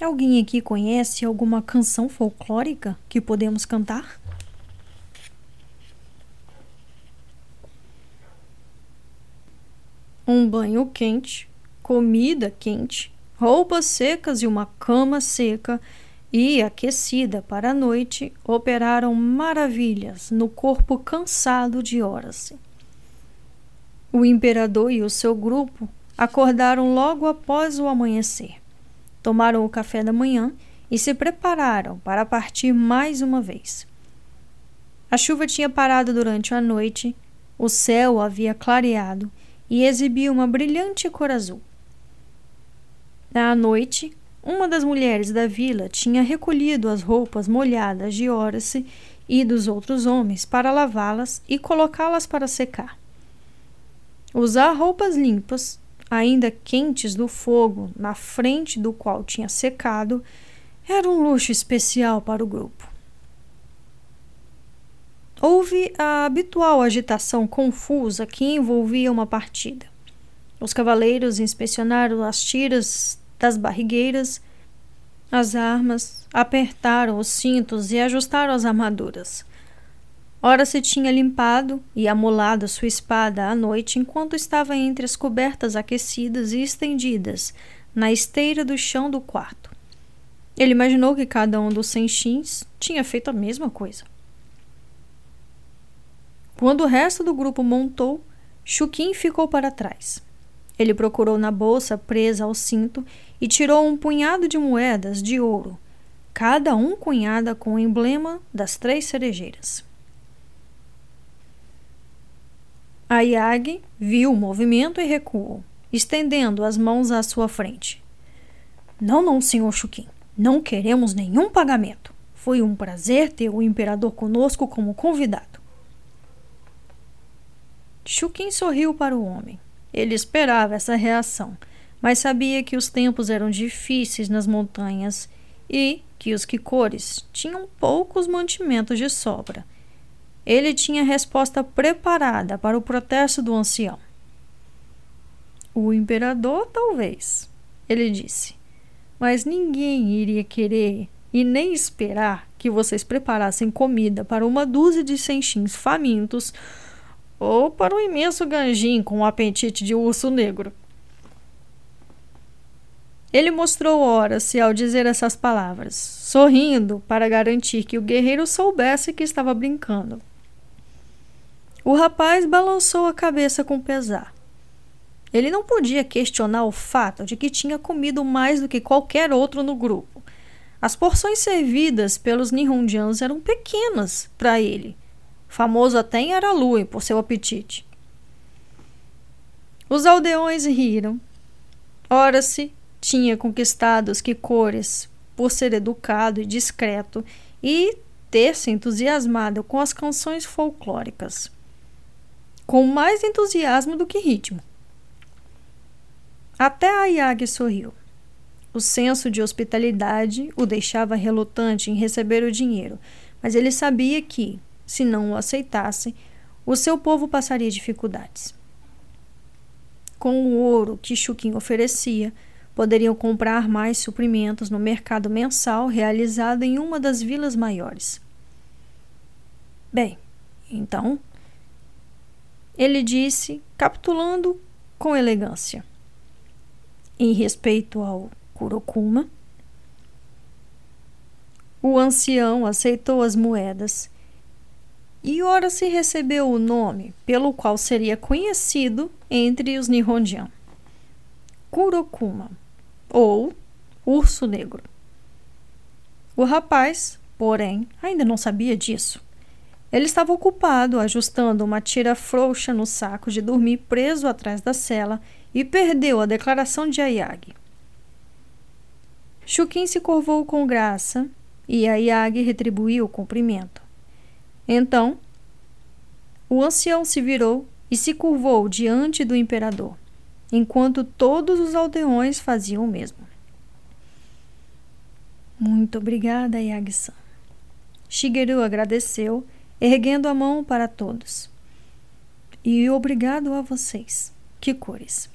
Alguém aqui conhece alguma canção folclórica que podemos cantar? um banho quente, comida quente, roupas secas e uma cama seca e aquecida para a noite operaram maravilhas no corpo cansado de horas. O imperador e o seu grupo acordaram logo após o amanhecer. Tomaram o café da manhã e se prepararam para partir mais uma vez. A chuva tinha parado durante a noite, o céu havia clareado e exibia uma brilhante cor azul. À noite, uma das mulheres da vila tinha recolhido as roupas molhadas de Horace e dos outros homens para lavá-las e colocá-las para secar. Usar roupas limpas, ainda quentes do fogo na frente do qual tinha secado, era um luxo especial para o grupo. Houve a habitual agitação confusa que envolvia uma partida. Os cavaleiros inspecionaram as tiras das barrigueiras, as armas, apertaram os cintos e ajustaram as armaduras. Ora se tinha limpado e amolado sua espada à noite enquanto estava entre as cobertas aquecidas e estendidas na esteira do chão do quarto. Ele imaginou que cada um dos senchins tinha feito a mesma coisa. Quando o resto do grupo montou, Chuquim ficou para trás. Ele procurou na bolsa presa ao cinto e tirou um punhado de moedas de ouro, cada um cunhada com o emblema das três cerejeiras. A viu o movimento e recuou, estendendo as mãos à sua frente. Não, não, senhor Chuquim. Não queremos nenhum pagamento. Foi um prazer ter o imperador conosco como convidado. Chuquim sorriu para o homem. Ele esperava essa reação, mas sabia que os tempos eram difíceis nas montanhas e que os Kikores tinham poucos mantimentos de sobra. Ele tinha resposta preparada para o protesto do ancião. O imperador, talvez, ele disse. mas ninguém iria querer e nem esperar que vocês preparassem comida para uma dúzia de senchins famintos ou para um imenso ganjim com o apetite de urso negro. Ele mostrou Horace ao dizer essas palavras, sorrindo para garantir que o guerreiro soubesse que estava brincando. O rapaz balançou a cabeça com pesar. Ele não podia questionar o fato de que tinha comido mais do que qualquer outro no grupo. As porções servidas pelos Nihondianos eram pequenas para ele, famoso até em Aralue por seu apetite. Os aldeões riram. Ora-se tinha conquistado os Kikores por ser educado e discreto e ter se entusiasmado com as canções folclóricas, com mais entusiasmo do que ritmo. Até a Yagi sorriu. O senso de hospitalidade o deixava relutante em receber o dinheiro, mas ele sabia que, se não o aceitasse, o seu povo passaria dificuldades. Com o ouro que Chuquim oferecia, poderiam comprar mais suprimentos no mercado mensal realizado em uma das vilas maiores. Bem, então, ele disse, capitulando com elegância. Em respeito ao Kurokuma, o ancião aceitou as moedas e ora se recebeu o nome pelo qual seria conhecido entre os Nihonjian. Kurokuma ou urso negro. O rapaz, porém, ainda não sabia disso. Ele estava ocupado ajustando uma tira frouxa no saco de dormir preso atrás da cela e perdeu a declaração de Ayag. Chukin se curvou com graça e Ayag retribuiu o cumprimento. Então, o ancião se virou e se curvou diante do imperador enquanto todos os aldeões faziam o mesmo. Muito obrigada, Yagi-san. Shigeru agradeceu, erguendo a mão para todos. E obrigado a vocês. Que cores!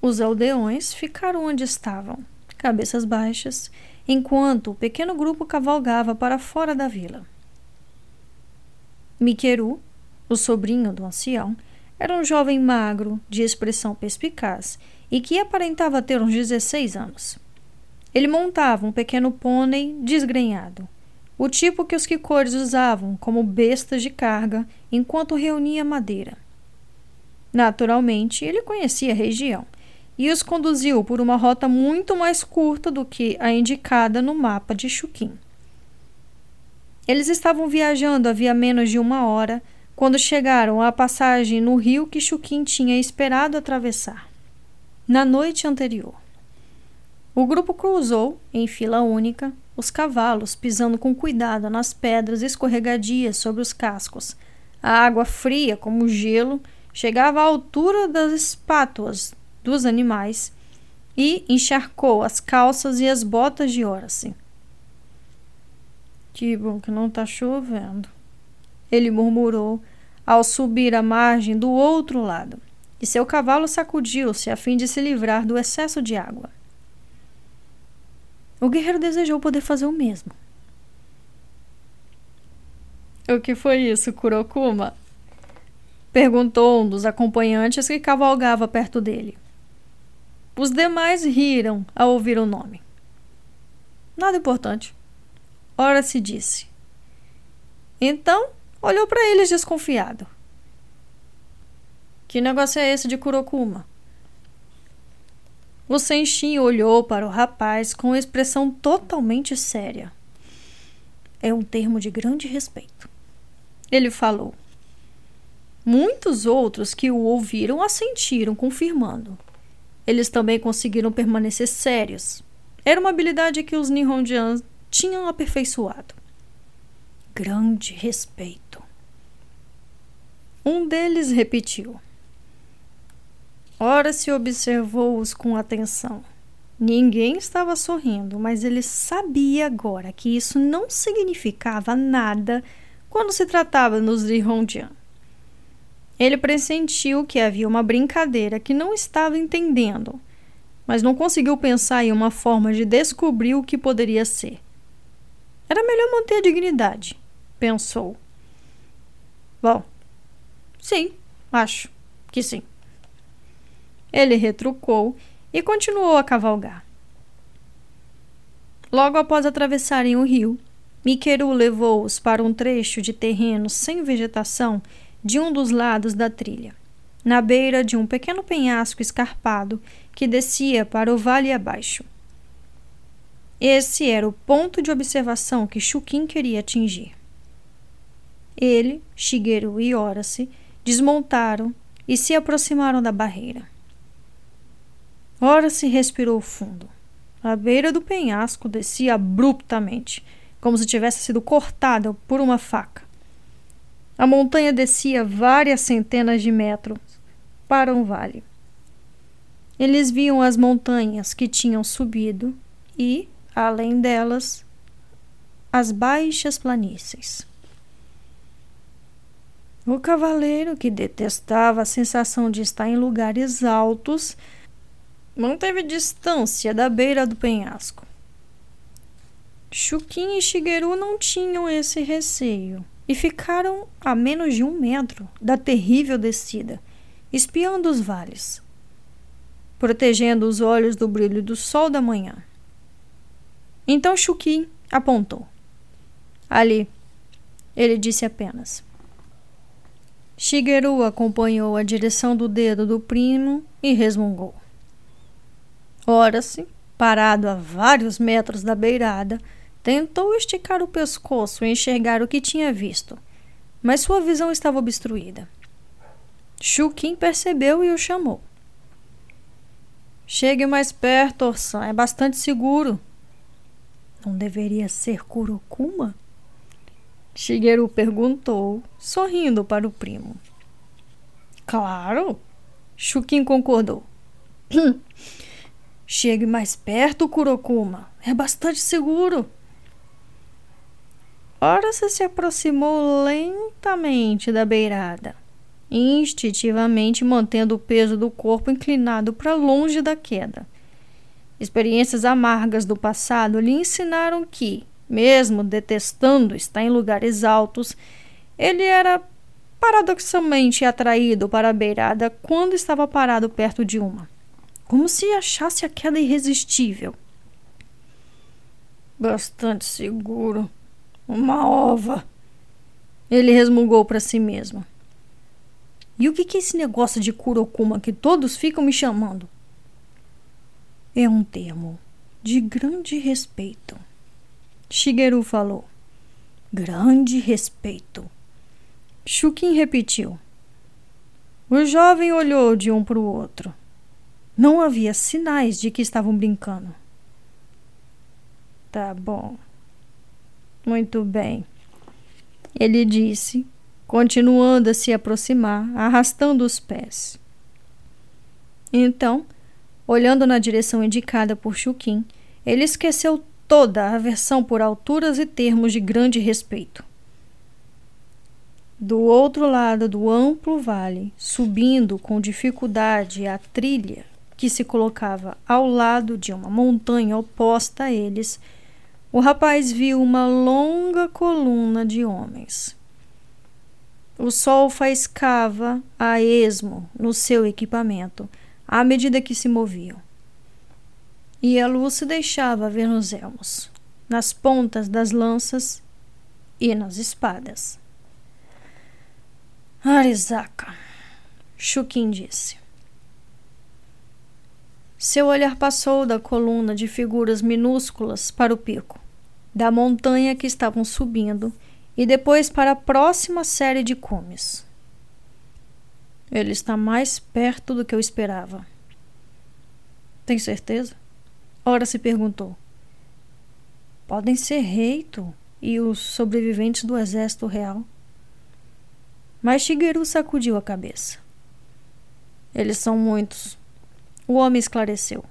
Os aldeões ficaram onde estavam, cabeças baixas, enquanto o pequeno grupo cavalgava para fora da vila. Mikeru, o sobrinho do ancião, era um jovem magro, de expressão perspicaz e que aparentava ter uns 16 anos. Ele montava um pequeno pônei desgrenhado, o tipo que os Kikores usavam como bestas de carga enquanto reunia madeira. Naturalmente, ele conhecia a região e os conduziu por uma rota muito mais curta do que a indicada no mapa de Chuquim. Eles estavam viajando havia menos de uma hora quando chegaram à passagem no rio que Chuquim tinha esperado atravessar. Na noite anterior, o grupo cruzou, em fila única, os cavalos pisando com cuidado nas pedras escorregadias sobre os cascos. A água fria como gelo chegava à altura das espátuas dos animais e encharcou as calças e as botas de Horace. Que bom que não está chovendo, ele murmurou ao subir a margem do outro lado, e seu cavalo sacudiu-se a fim de se livrar do excesso de água. O guerreiro desejou poder fazer o mesmo. O que foi isso, Kurokuma? Perguntou um dos acompanhantes que cavalgava perto dele. Os demais riram ao ouvir o nome. Nada importante. Ora se disse. Então, olhou para eles desconfiado. Que negócio é esse de Kurokuma? O Senshin olhou para o rapaz com expressão totalmente séria. É um termo de grande respeito. Ele falou. Muitos outros que o ouviram assentiram, confirmando. Eles também conseguiram permanecer sérios. Era uma habilidade que os Nihonjians tinham aperfeiçoado grande respeito. Um deles repetiu. Ora se observou-os com atenção. Ninguém estava sorrindo, mas ele sabia agora que isso não significava nada quando se tratava nos Rondian. Ele pressentiu que havia uma brincadeira que não estava entendendo, mas não conseguiu pensar em uma forma de descobrir o que poderia ser. Era melhor manter a dignidade, pensou. Bom, sim, acho que sim. Ele retrucou e continuou a cavalgar. Logo após atravessarem o rio, Mikeru levou-os para um trecho de terreno sem vegetação de um dos lados da trilha, na beira de um pequeno penhasco escarpado que descia para o vale abaixo. Esse era o ponto de observação que Shukin queria atingir. Ele, Shigeru e Horace desmontaram e se aproximaram da barreira. Ora se respirou fundo. A beira do penhasco descia abruptamente, como se tivesse sido cortada por uma faca. A montanha descia várias centenas de metros para um vale. Eles viam as montanhas que tinham subido e, além delas, as baixas planícies. O cavaleiro, que detestava a sensação de estar em lugares altos, manteve distância da beira do penhasco. Chuquin e Shigeru não tinham esse receio e ficaram a menos de um metro da terrível descida, espiando os vales, protegendo os olhos do brilho do sol da manhã. Então Chuquin apontou. Ali, ele disse apenas. Shigeru acompanhou a direção do dedo do primo e resmungou. Ora-se, parado a vários metros da beirada, tentou esticar o pescoço e enxergar o que tinha visto, mas sua visão estava obstruída. Shukin percebeu e o chamou. Chegue mais perto, Orsan, é bastante seguro. Não deveria ser Kurokuma? Shigeru perguntou, sorrindo para o primo. Claro, Shukin concordou. Chegue mais perto, Kurokuma. É bastante seguro. Horace se aproximou lentamente da beirada, instintivamente mantendo o peso do corpo inclinado para longe da queda. Experiências amargas do passado lhe ensinaram que, mesmo detestando estar em lugares altos, ele era paradoxalmente atraído para a beirada quando estava parado perto de uma como se achasse a queda irresistível. Bastante seguro. Uma ova. Ele resmungou para si mesmo. E o que é esse negócio de Kurokuma que todos ficam me chamando? É um termo de grande respeito. Shigeru falou. Grande respeito. Shukin repetiu. O jovem olhou de um para o outro. Não havia sinais de que estavam brincando. Tá bom. Muito bem. Ele disse, continuando a se aproximar, arrastando os pés. Então, olhando na direção indicada por Chuquim, ele esqueceu toda a aversão por alturas e termos de grande respeito. Do outro lado do amplo vale, subindo com dificuldade a trilha que se colocava ao lado de uma montanha oposta a eles, o rapaz viu uma longa coluna de homens. O sol faiscava a esmo no seu equipamento à medida que se moviam. E a luz se deixava ver nos elmos, nas pontas das lanças e nas espadas. Arizaka, Shukin disse. Seu olhar passou da coluna de figuras minúsculas para o pico, da montanha que estavam subindo, e depois para a próxima série de cumes. Ele está mais perto do que eu esperava. Tem certeza? Ora se perguntou. Podem ser Reito e os sobreviventes do exército real. Mas Shigeru sacudiu a cabeça. Eles são muitos. O homem esclareceu.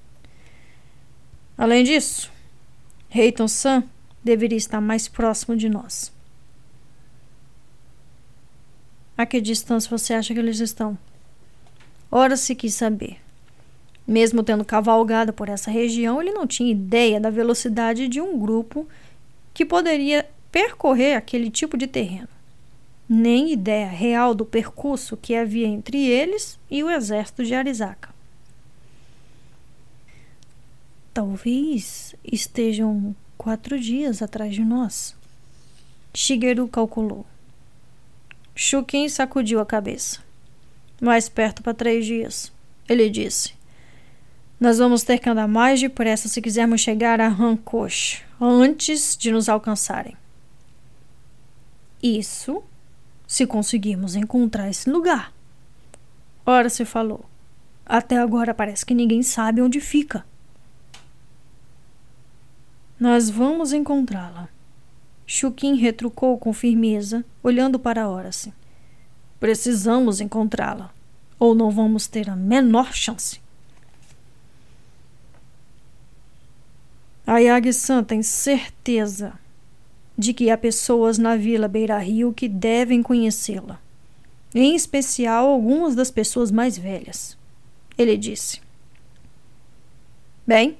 Além disso, Reiton San deveria estar mais próximo de nós. A que distância você acha que eles estão? Ora se quis saber. Mesmo tendo cavalgado por essa região, ele não tinha ideia da velocidade de um grupo que poderia percorrer aquele tipo de terreno, nem ideia real do percurso que havia entre eles e o exército de Arizaka. Talvez estejam quatro dias atrás de nós. Shigeru calculou. Shukin sacudiu a cabeça. Mais perto para três dias, ele disse. Nós vamos ter que andar mais depressa se quisermos chegar a Hankosh antes de nos alcançarem. Isso se conseguirmos encontrar esse lugar. Ora se falou. Até agora parece que ninguém sabe onde fica. Nós vamos encontrá-la. Chukin retrucou com firmeza, olhando para Horace. Precisamos encontrá-la, ou não vamos ter a menor chance. Ayagi-san tem certeza de que há pessoas na Vila Beira Rio que devem conhecê-la, em especial algumas das pessoas mais velhas. Ele disse. Bem,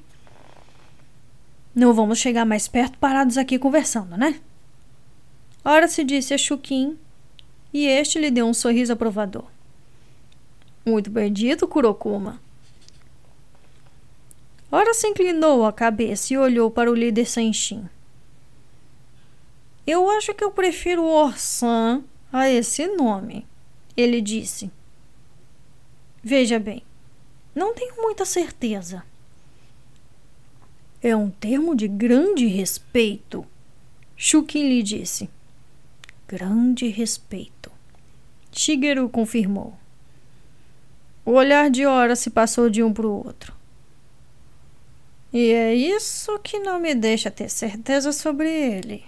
não vamos chegar mais perto parados aqui conversando, né? Ora se disse a Chuquim e este lhe deu um sorriso aprovador. Muito bem dito, Kurokuma. Ora se inclinou a cabeça e olhou para o líder Senshin. Eu acho que eu prefiro Orsan a esse nome, ele disse. Veja bem, não tenho muita certeza é um termo de grande respeito. Shukin lhe disse. Grande respeito. Shigeru confirmou. O olhar de Ora se passou de um para o outro. E é isso que não me deixa ter certeza sobre ele.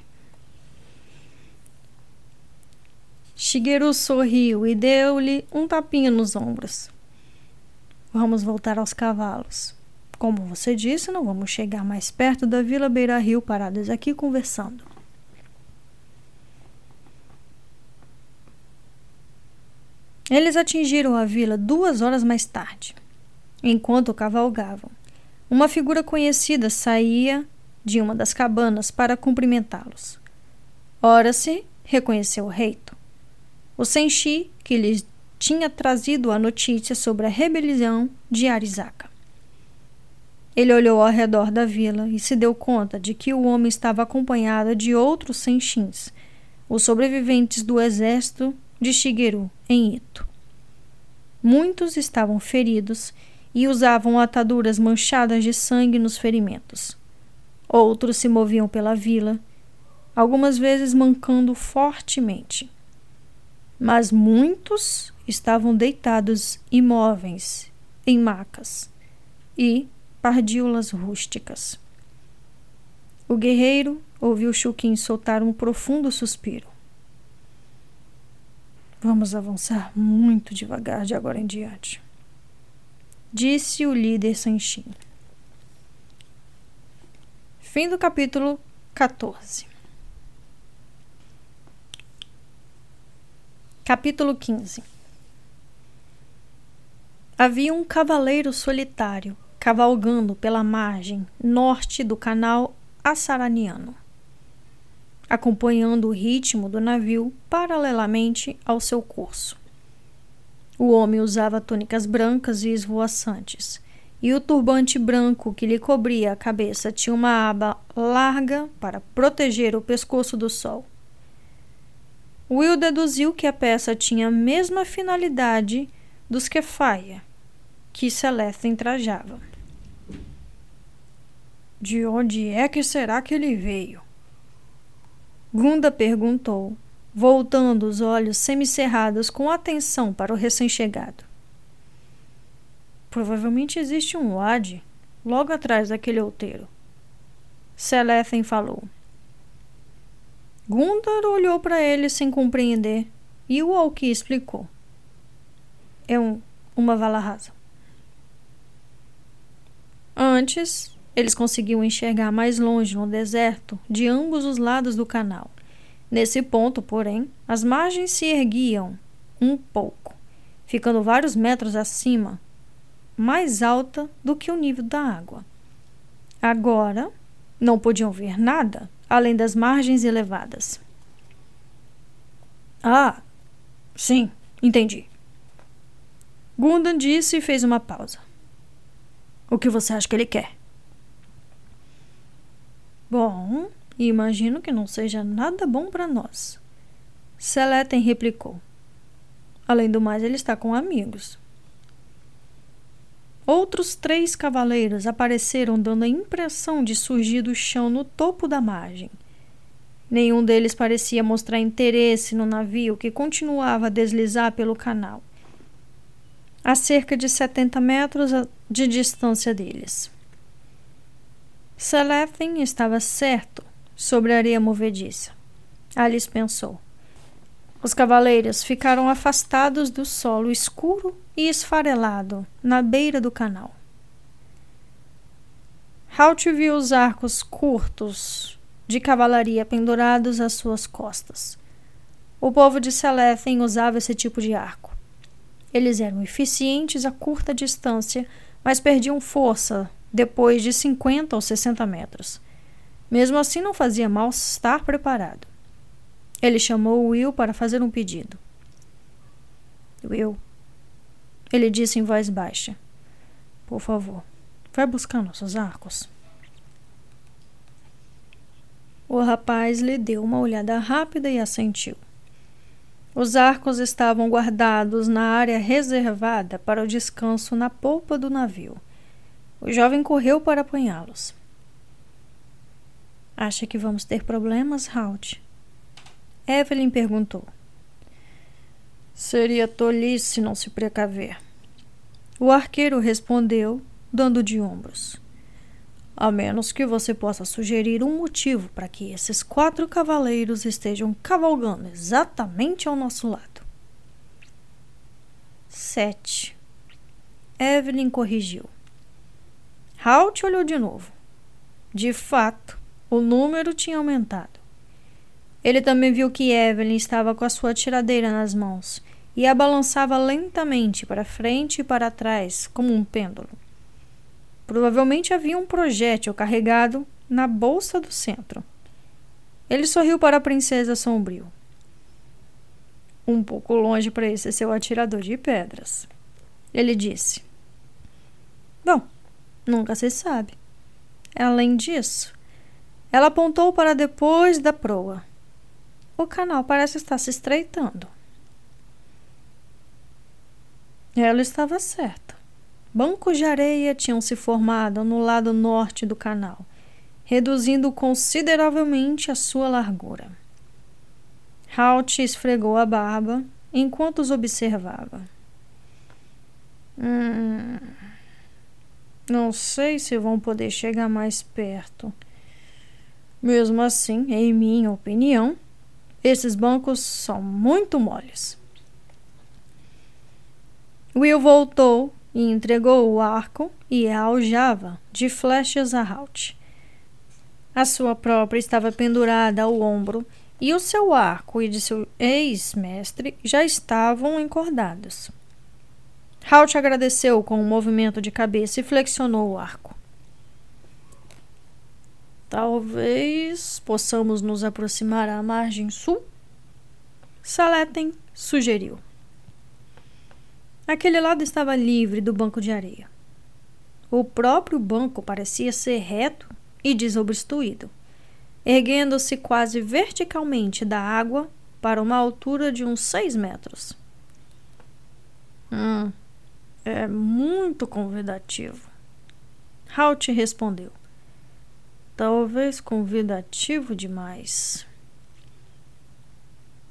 Shigeru sorriu e deu-lhe um tapinha nos ombros. Vamos voltar aos cavalos. Como você disse, não vamos chegar mais perto da Vila Beira Rio parados aqui conversando. Eles atingiram a vila duas horas mais tarde. Enquanto cavalgavam, uma figura conhecida saía de uma das cabanas para cumprimentá-los. Ora-se reconheceu o reito. O Senshi, que lhes tinha trazido a notícia sobre a rebelião de Arizaka. Ele olhou ao redor da vila e se deu conta de que o homem estava acompanhado de outros senshins, os sobreviventes do exército de Shigeru em Ito. Muitos estavam feridos e usavam ataduras manchadas de sangue nos ferimentos. Outros se moviam pela vila, algumas vezes mancando fortemente. Mas muitos estavam deitados imóveis em macas e pardíolas rústicas. O guerreiro ouviu Chuquim soltar um profundo suspiro. Vamos avançar muito devagar de agora em diante, disse o líder Sanshin. Fim do capítulo 14. Capítulo 15 Havia um cavaleiro solitário cavalgando pela margem norte do canal Assaraniano, acompanhando o ritmo do navio paralelamente ao seu curso. O homem usava túnicas brancas e esvoaçantes, e o turbante branco que lhe cobria a cabeça tinha uma aba larga para proteger o pescoço do sol. Will deduziu que a peça tinha a mesma finalidade dos que Faia, que Celeste trajava. De onde é que será que ele veio? Gunda perguntou, voltando os olhos semicerrados com atenção para o recém-chegado. Provavelmente existe um Wadi logo atrás daquele outeiro. Selethen falou. Gundar olhou para ele sem compreender e o Alki explicou. É um, uma vala rasa. Antes, eles conseguiam enxergar mais longe no deserto de ambos os lados do canal. Nesse ponto, porém, as margens se erguiam um pouco, ficando vários metros acima mais alta do que o nível da água. Agora, não podiam ver nada além das margens elevadas. Ah, sim, entendi. Gundan disse e fez uma pausa. O que você acha que ele quer? Bom, imagino que não seja nada bom para nós. Seleten replicou. Além do mais, ele está com amigos. Outros três cavaleiros apareceram dando a impressão de surgir do chão no topo da margem. Nenhum deles parecia mostrar interesse no navio que continuava a deslizar pelo canal, a cerca de 70 metros de distância deles. Selethen estava certo sobre a areia movediça. Alice pensou. Os cavaleiros ficaram afastados do solo escuro e esfarelado na beira do canal. Halt viu os arcos curtos de cavalaria pendurados às suas costas. O povo de Selethen usava esse tipo de arco. Eles eram eficientes a curta distância, mas perdiam força depois de 50 ou 60 metros. Mesmo assim, não fazia mal estar preparado. Ele chamou Will para fazer um pedido. Will, ele disse em voz baixa: Por favor, vai buscar nossos arcos. O rapaz lhe deu uma olhada rápida e assentiu. Os arcos estavam guardados na área reservada para o descanso na polpa do navio. O jovem correu para apanhá-los. Acha que vamos ter problemas, Halt? Evelyn perguntou. Seria tolice não se precaver. O arqueiro respondeu, dando de ombros. A menos que você possa sugerir um motivo para que esses quatro cavaleiros estejam cavalgando exatamente ao nosso lado. Sete. Evelyn corrigiu. Halt olhou de novo. De fato, o número tinha aumentado. Ele também viu que Evelyn estava com a sua tiradeira nas mãos e a balançava lentamente para frente e para trás, como um pêndulo. Provavelmente havia um projétil carregado na bolsa do centro. Ele sorriu para a princesa sombrio. Um pouco longe para esse seu atirador de pedras. Ele disse: Bom, nunca se sabe. Além disso, ela apontou para depois da proa. O canal parece estar se estreitando. Ela estava certa. Bancos de areia tinham se formado no lado norte do canal, reduzindo consideravelmente a sua largura. Halt esfregou a barba enquanto os observava. Hum, não sei se vão poder chegar mais perto. Mesmo assim, em minha opinião, esses bancos são muito moles. Will voltou e entregou o arco e a aljava de flechas a Halt. A sua própria estava pendurada ao ombro e o seu arco e de seu ex-mestre já estavam encordados. Halt agradeceu com um movimento de cabeça e flexionou o arco. Talvez possamos nos aproximar à margem sul? Saleten sugeriu. Aquele lado estava livre do banco de areia. O próprio banco parecia ser reto e desobstruído, erguendo-se quase verticalmente da água para uma altura de uns seis metros. Hum, é muito convidativo. Halt respondeu. Talvez convidativo demais.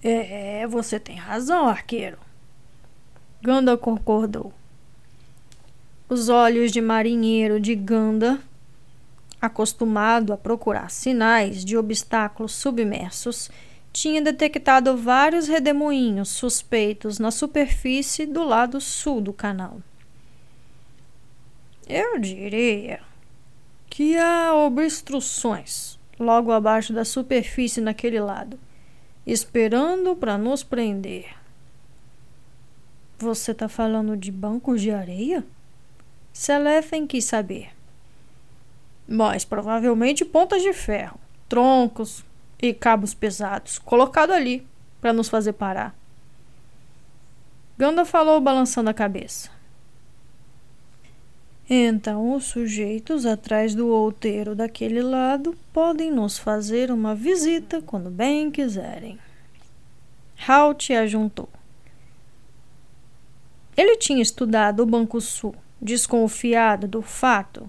É, você tem razão, arqueiro. Ganda concordou. Os olhos de marinheiro de Ganda, acostumado a procurar sinais de obstáculos submersos, tinha detectado vários redemoinhos suspeitos na superfície do lado sul do canal. Eu diria que há obstruções logo abaixo da superfície naquele lado, esperando para nos prender. Você tá falando de bancos de areia? Selethen quis saber. Mas provavelmente pontas de ferro, troncos e cabos pesados, colocado ali para nos fazer parar. Ganda falou balançando a cabeça. Então, os sujeitos atrás do outeiro daquele lado podem nos fazer uma visita quando bem quiserem. Halt ajuntou. Ele tinha estudado o Banco Sul, desconfiado do fato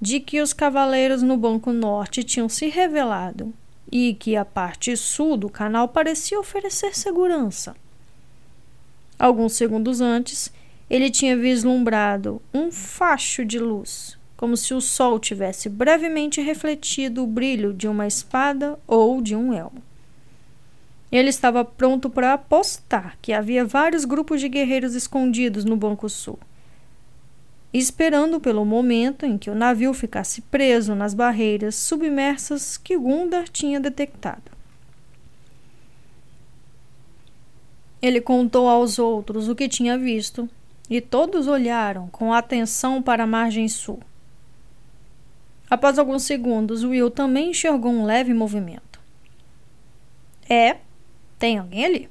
de que os cavaleiros no Banco Norte tinham se revelado e que a parte sul do canal parecia oferecer segurança. Alguns segundos antes, ele tinha vislumbrado um facho de luz, como se o sol tivesse brevemente refletido o brilho de uma espada ou de um elmo. Ele estava pronto para apostar que havia vários grupos de guerreiros escondidos no Banco Sul, esperando pelo momento em que o navio ficasse preso nas barreiras submersas que Gundar tinha detectado. Ele contou aos outros o que tinha visto e todos olharam com atenção para a margem sul. Após alguns segundos, Will também enxergou um leve movimento. É, tem alguém ali?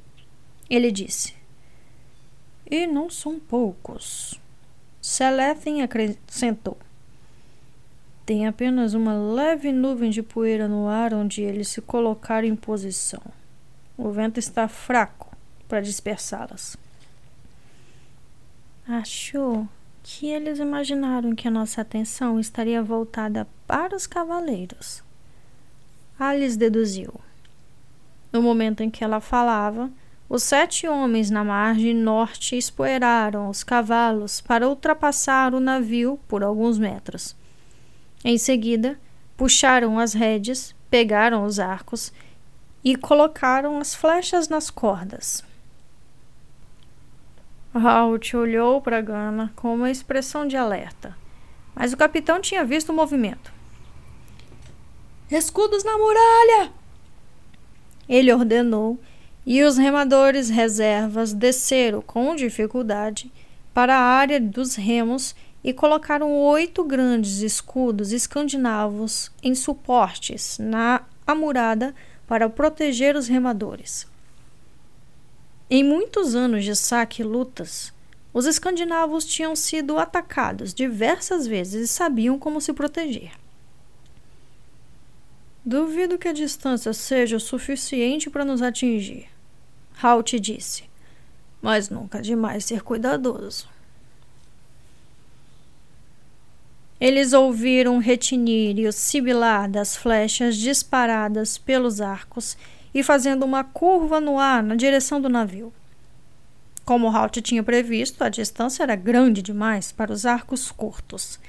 Ele disse. E não são poucos. Selethen acrescentou. Tem apenas uma leve nuvem de poeira no ar onde eles se colocaram em posição. O vento está fraco para dispersá-las. Achou que eles imaginaram que a nossa atenção estaria voltada para os cavaleiros. Alice deduziu. No momento em que ela falava, os sete homens na margem norte espoeiraram os cavalos para ultrapassar o navio por alguns metros. Em seguida, puxaram as rédeas, pegaram os arcos e colocaram as flechas nas cordas. Halt olhou para Gana com uma expressão de alerta, mas o capitão tinha visto o movimento. Escudos na muralha! Ele ordenou e os remadores reservas desceram com dificuldade para a área dos remos e colocaram oito grandes escudos escandinavos em suportes na amurada para proteger os remadores. Em muitos anos de saque e lutas, os escandinavos tinham sido atacados diversas vezes e sabiam como se proteger. Duvido que a distância seja o suficiente para nos atingir, Halt disse, mas nunca é demais ser cuidadoso. Eles ouviram retinir e o sibilar das flechas disparadas pelos arcos e fazendo uma curva no ar na direção do navio. Como Halt tinha previsto, a distância era grande demais para os arcos curtos.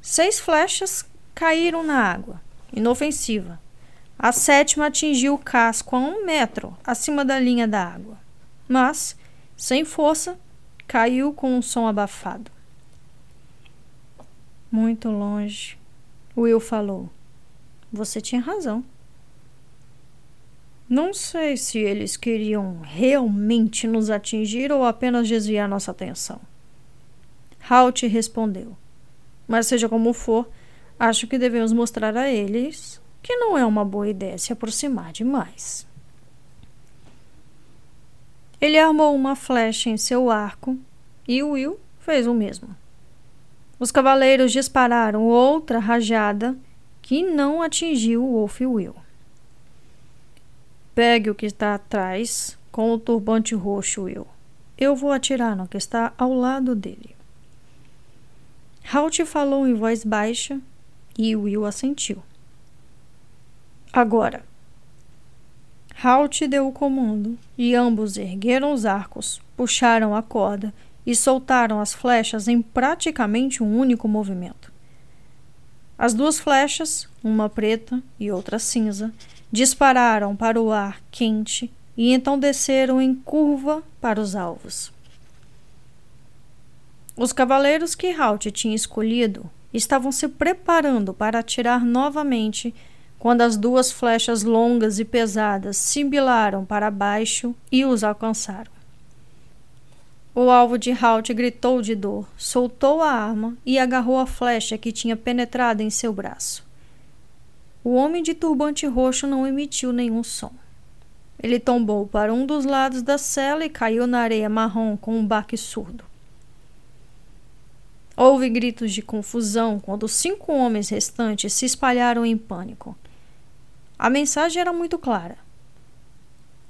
Seis flechas caíram na água, inofensiva. A sétima atingiu o casco a um metro acima da linha da água, mas, sem força, caiu com um som abafado. Muito longe, Will falou. Você tinha razão. Não sei se eles queriam realmente nos atingir ou apenas desviar nossa atenção. Halt respondeu. Mas seja como for, acho que devemos mostrar a eles que não é uma boa ideia se aproximar demais. Ele armou uma flecha em seu arco e Will fez o mesmo. Os cavaleiros dispararam outra rajada que não atingiu Wolf Will. Pegue o que está atrás com o turbante roxo, Will. Eu vou atirar no que está ao lado dele. Halt falou em voz baixa e Will assentiu. Agora. Halt deu o comando e ambos ergueram os arcos, puxaram a corda e soltaram as flechas em praticamente um único movimento. As duas flechas, uma preta e outra cinza, dispararam para o ar quente e então desceram em curva para os alvos. Os cavaleiros que Halt tinha escolhido estavam se preparando para atirar novamente quando as duas flechas longas e pesadas sibilaram para baixo e os alcançaram. O alvo de Halt gritou de dor, soltou a arma e agarrou a flecha que tinha penetrado em seu braço. O homem de turbante roxo não emitiu nenhum som. Ele tombou para um dos lados da cela e caiu na areia marrom com um baque surdo. Houve gritos de confusão quando os cinco homens restantes se espalharam em pânico. A mensagem era muito clara.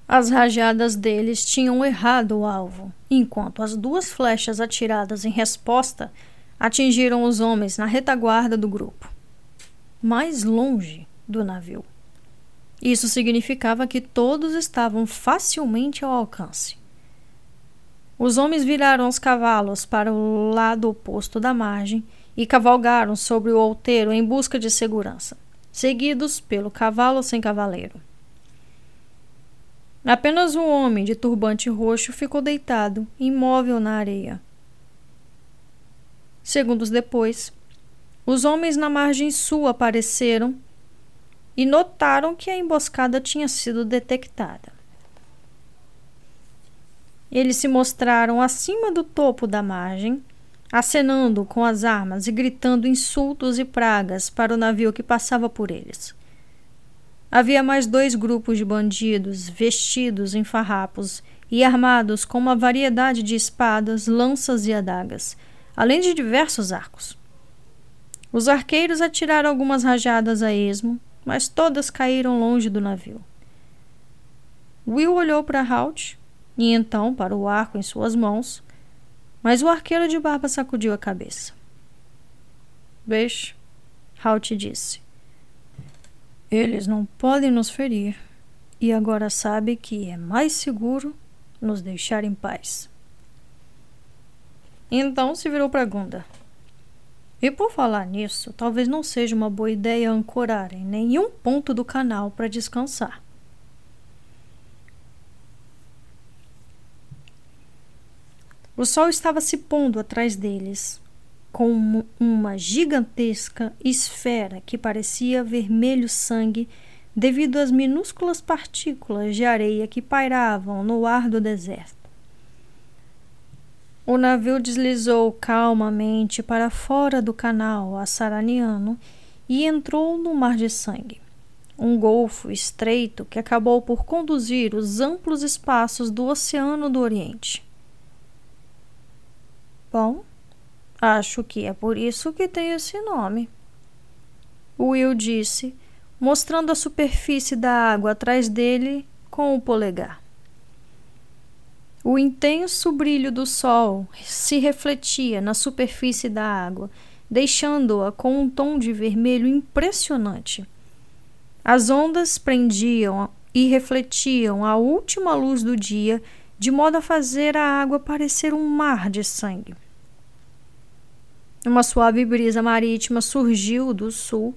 As rajadas deles tinham errado o alvo, enquanto as duas flechas atiradas em resposta atingiram os homens na retaguarda do grupo, mais longe do navio. Isso significava que todos estavam facilmente ao alcance. Os homens viraram os cavalos para o lado oposto da margem e cavalgaram sobre o outeiro em busca de segurança, seguidos pelo cavalo sem cavaleiro. Apenas um homem de turbante roxo ficou deitado, imóvel na areia. Segundos depois, os homens na margem sul apareceram e notaram que a emboscada tinha sido detectada. Eles se mostraram acima do topo da margem, acenando com as armas e gritando insultos e pragas para o navio que passava por eles. Havia mais dois grupos de bandidos, vestidos em farrapos e armados com uma variedade de espadas, lanças e adagas, além de diversos arcos. Os arqueiros atiraram algumas rajadas a esmo, mas todas caíram longe do navio. Will olhou para Halt e então para o arco em suas mãos, mas o arqueiro de barba sacudiu a cabeça. Beijo, Halt disse. Eles não podem nos ferir e agora sabe que é mais seguro nos deixar em paz. Então se virou para Gunda. E por falar nisso, talvez não seja uma boa ideia ancorar em nenhum ponto do canal para descansar. O sol estava se pondo atrás deles, com uma gigantesca esfera que parecia vermelho sangue devido às minúsculas partículas de areia que pairavam no ar do deserto. O navio deslizou calmamente para fora do canal Assaraniano e entrou no Mar de Sangue, um golfo estreito que acabou por conduzir os amplos espaços do Oceano do Oriente. Bom, acho que é por isso que tem esse nome. Will disse, mostrando a superfície da água atrás dele com o polegar. O intenso brilho do sol se refletia na superfície da água, deixando-a com um tom de vermelho impressionante. As ondas prendiam e refletiam a última luz do dia, de modo a fazer a água parecer um mar de sangue. Uma suave brisa marítima surgiu do sul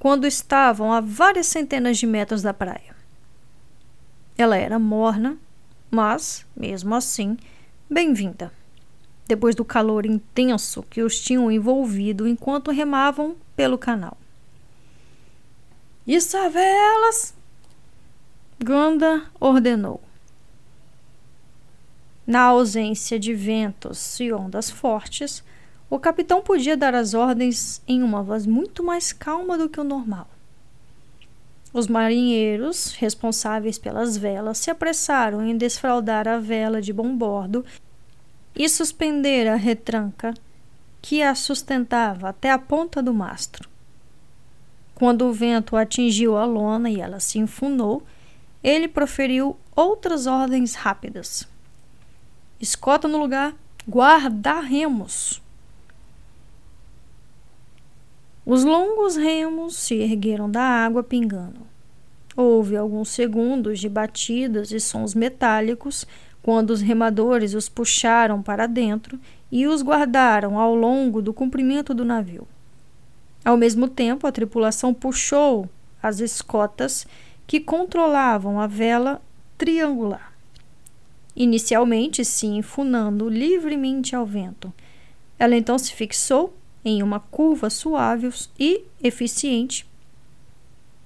quando estavam a várias centenas de metros da praia. Ela era morna mas, mesmo assim, bem-vinda. Depois do calor intenso que os tinham envolvido enquanto remavam pelo canal. E velas! Ganda ordenou. Na ausência de ventos e ondas fortes, o capitão podia dar as ordens em uma voz muito mais calma do que o normal. Os marinheiros, responsáveis pelas velas, se apressaram em desfraldar a vela de bom bordo e suspender a retranca que a sustentava até a ponta do mastro. Quando o vento atingiu a lona e ela se enfunou, ele proferiu outras ordens rápidas. Escota no lugar, guarda remos. Os longos remos se ergueram da água pingando. Houve alguns segundos de batidas e sons metálicos quando os remadores os puxaram para dentro e os guardaram ao longo do comprimento do navio. Ao mesmo tempo, a tripulação puxou as escotas que controlavam a vela triangular, inicialmente se enfunando livremente ao vento. Ela então se fixou em uma curva suave e eficiente,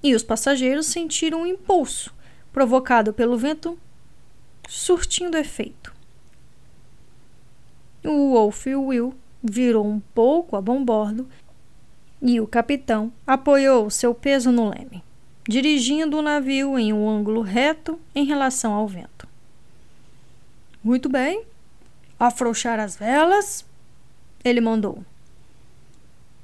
e os passageiros sentiram um impulso provocado pelo vento surtindo efeito. O Wolf Will virou um pouco a bombordo e o capitão apoiou seu peso no leme, dirigindo o navio em um ângulo reto em relação ao vento. Muito bem. Afrouxar as velas, ele mandou.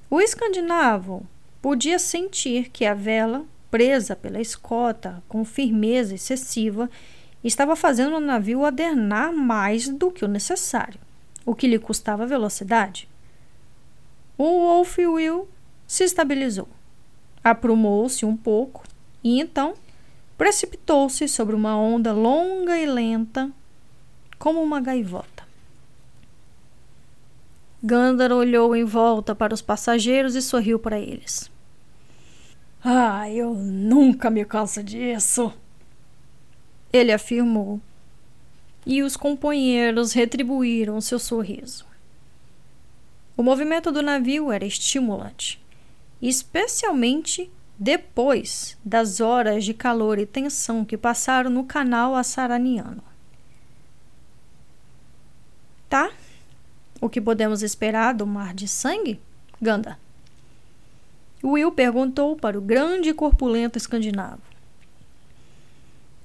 O escandinavo podia sentir que a vela, presa pela escota com firmeza excessiva, estava fazendo o navio adernar mais do que o necessário, o que lhe custava velocidade. O Wolf Will se estabilizou, aprumou-se um pouco e então precipitou-se sobre uma onda longa e lenta, como uma gaivota. Gandalf olhou em volta para os passageiros e sorriu para eles. Ah, eu nunca me canso disso. Ele afirmou. E os companheiros retribuíram seu sorriso. O movimento do navio era estimulante, especialmente depois das horas de calor e tensão que passaram no canal Assaraniano. Tá, o que podemos esperar do mar de sangue? Ganda. Will perguntou para o grande e corpulento escandinavo.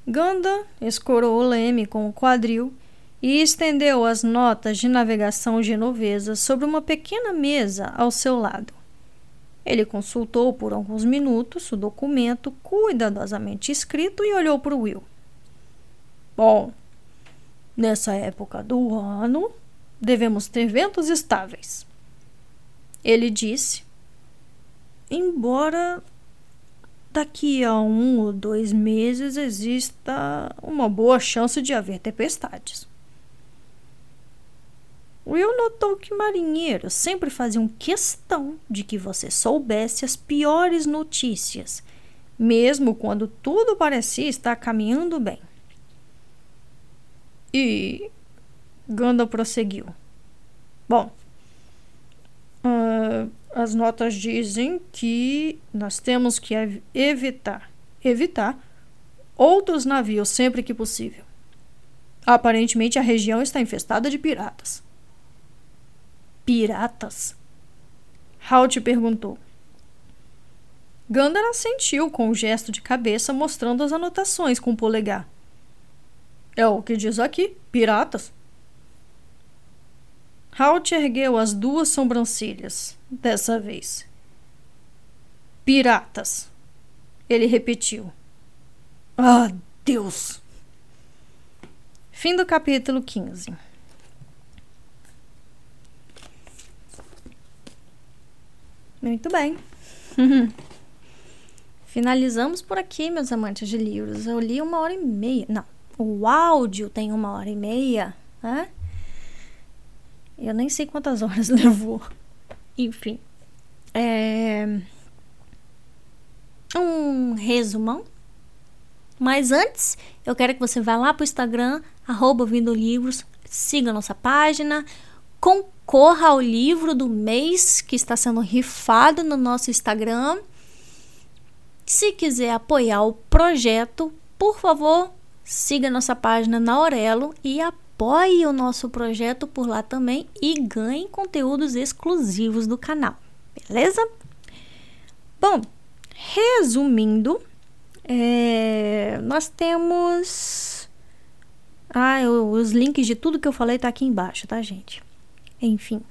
Ganda escorou o leme com o quadril e estendeu as notas de navegação genovesas sobre uma pequena mesa ao seu lado. Ele consultou por alguns minutos o documento cuidadosamente escrito e olhou para Will. Bom, nessa época do ano, devemos ter ventos estáveis. Ele disse, embora daqui a um ou dois meses exista uma boa chance de haver tempestades. Will notou que marinheiros sempre faziam questão de que você soubesse as piores notícias, mesmo quando tudo parecia estar caminhando bem. E Gandalf prosseguiu. Bom, uh, as notas dizem que nós temos que evitar, evitar outros navios sempre que possível. Aparentemente a região está infestada de piratas. Piratas? Halt perguntou. Gandalf assentiu com um gesto de cabeça mostrando as anotações com o polegar. É o que diz aqui, piratas. Halt ergueu as duas sobrancelhas, dessa vez. Piratas. Ele repetiu. Ah, Deus! Fim do capítulo 15. Muito bem. Finalizamos por aqui, meus amantes de livros. Eu li uma hora e meia. Não, o áudio tem uma hora e meia, né? Eu nem sei quantas horas levou. Enfim. É... Um resumão. Mas antes, eu quero que você vá lá para o Instagram, arroba Vindo Livros, siga nossa página, concorra ao livro do mês que está sendo rifado no nosso Instagram. Se quiser apoiar o projeto, por favor, siga nossa página na Aurelo e apoie o nosso projeto por lá também e ganhe conteúdos exclusivos do canal, beleza? Bom, resumindo, é, nós temos. Ah, eu, os links de tudo que eu falei tá aqui embaixo, tá, gente? Enfim.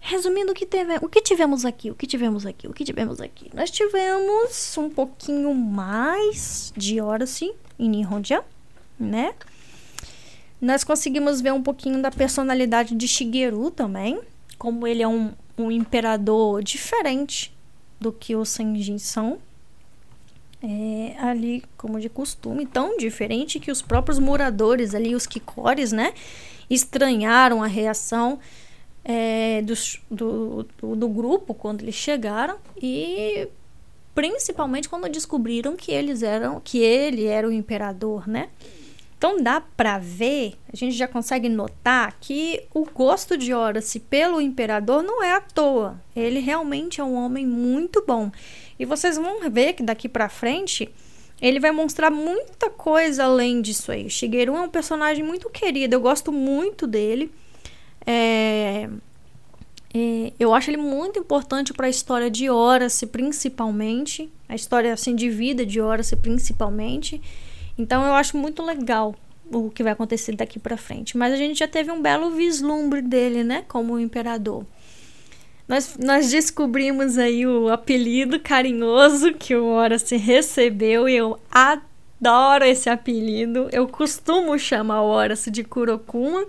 Resumindo o que, teve, o que tivemos aqui, o que tivemos aqui, o que tivemos aqui. Nós tivemos um pouquinho mais de Odyssey em Nihonja, né? Nós conseguimos ver um pouquinho da personalidade de Shigeru também, como ele é um, um imperador diferente do que os Senjin são. É, ali, como de costume, tão diferente que os próprios moradores ali, os Kikores, né, estranharam a reação é, do, do, do, do grupo quando eles chegaram e principalmente quando descobriram que eles eram que ele era o imperador, né? Então dá para ver, a gente já consegue notar que o gosto de Horace pelo imperador não é à toa. Ele realmente é um homem muito bom. E vocês vão ver que daqui para frente ele vai mostrar muita coisa além disso aí. O Shigeru é um personagem muito querido, eu gosto muito dele. É, é, eu acho ele muito importante para a história de Horace, principalmente. A história assim, de vida de Horace, principalmente. Então eu acho muito legal o que vai acontecer daqui para frente. Mas a gente já teve um belo vislumbre dele, né? Como imperador. Nós, nós descobrimos aí o apelido carinhoso que o Horace recebeu e eu adoro esse apelido. Eu costumo chamar o Horace de Kurokuma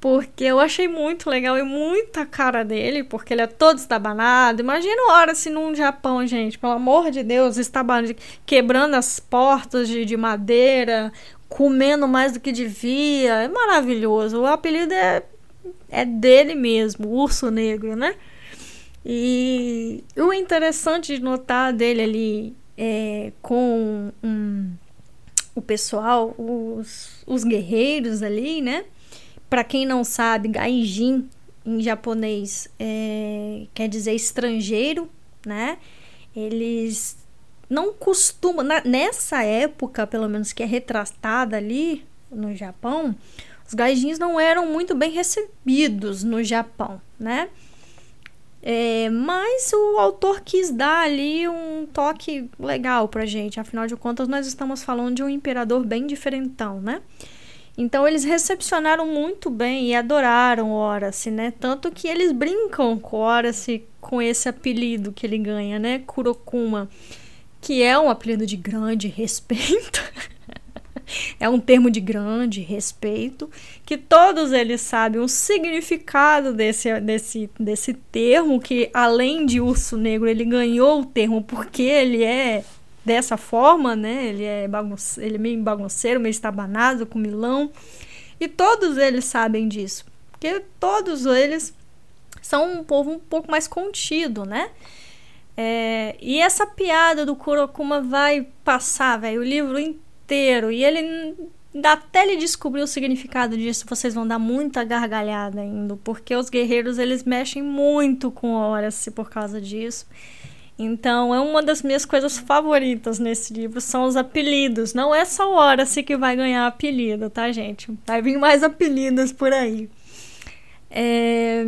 porque eu achei muito legal e muita cara dele, porque ele é todo estabanado. Imagina o Horace num Japão, gente, pelo amor de Deus, estabanado, quebrando as portas de, de madeira, comendo mais do que devia. É maravilhoso. O apelido é é dele mesmo, urso negro, né? E o interessante de notar dele ali é, com um, o pessoal, os, os guerreiros ali, né? Para quem não sabe, gaijin em japonês é, quer dizer estrangeiro, né? Eles não costumam, na, nessa época, pelo menos que é retratada ali no Japão, os gaijins não eram muito bem recebidos no Japão, né? É, mas o autor quis dar ali um toque legal pra gente. Afinal de contas, nós estamos falando de um imperador bem diferentão, né? Então eles recepcionaram muito bem e adoraram Horace, né? Tanto que eles brincam com Horace com esse apelido que ele ganha, né? Kurokuma, que é um apelido de grande respeito. é um termo de grande respeito, que todos eles sabem o significado desse, desse, desse termo, que além de urso negro, ele ganhou o termo porque ele é dessa forma, né? Ele é, bagunce, ele é meio bagunceiro, meio estabanado, com milão. E todos eles sabem disso, porque todos eles são um povo um pouco mais contido, né? É, e essa piada do Kurokuma vai passar, velho, o livro inteiro. E ele até ele descobrir o significado disso, vocês vão dar muita gargalhada ainda, porque os guerreiros eles mexem muito com Horace por causa disso. Então, é uma das minhas coisas favoritas nesse livro são os apelidos. Não é só o Horace que vai ganhar apelido, tá, gente? Vai vir mais apelidos por aí. É...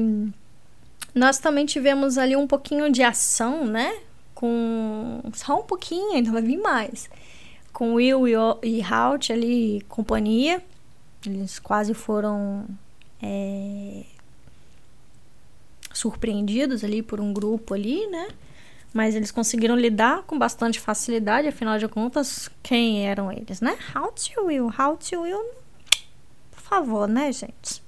Nós também tivemos ali um pouquinho de ação, né? Com só um pouquinho, ainda vai vir mais com Will e Halt ali, companhia. Eles quase foram é, surpreendidos ali por um grupo ali, né? Mas eles conseguiram lidar com bastante facilidade, afinal de contas, quem eram eles, né? Halt e Will, Halt e Will, por favor, né, gente?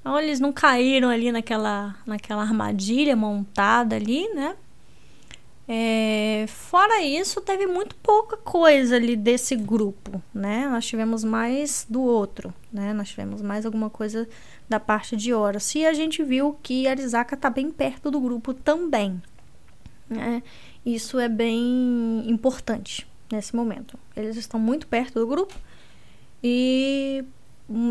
Então eles não caíram ali naquela, naquela armadilha montada ali, né? É, fora isso, teve muito pouca coisa ali desse grupo, né? Nós tivemos mais do outro, né? Nós tivemos mais alguma coisa da parte de Horus. E a gente viu que Arizaka tá bem perto do grupo também, né? Isso é bem importante nesse momento. Eles estão muito perto do grupo e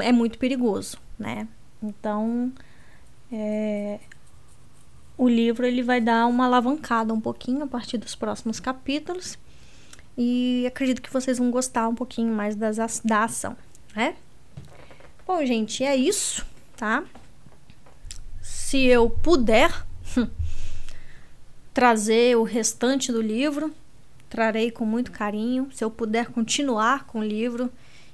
é muito perigoso, né? Então, é, o livro ele vai dar uma alavancada um pouquinho a partir dos próximos capítulos. E acredito que vocês vão gostar um pouquinho mais das, da ação, né? Bom, gente, é isso, tá? Se eu puder trazer o restante do livro, trarei com muito carinho. Se eu puder continuar com o livro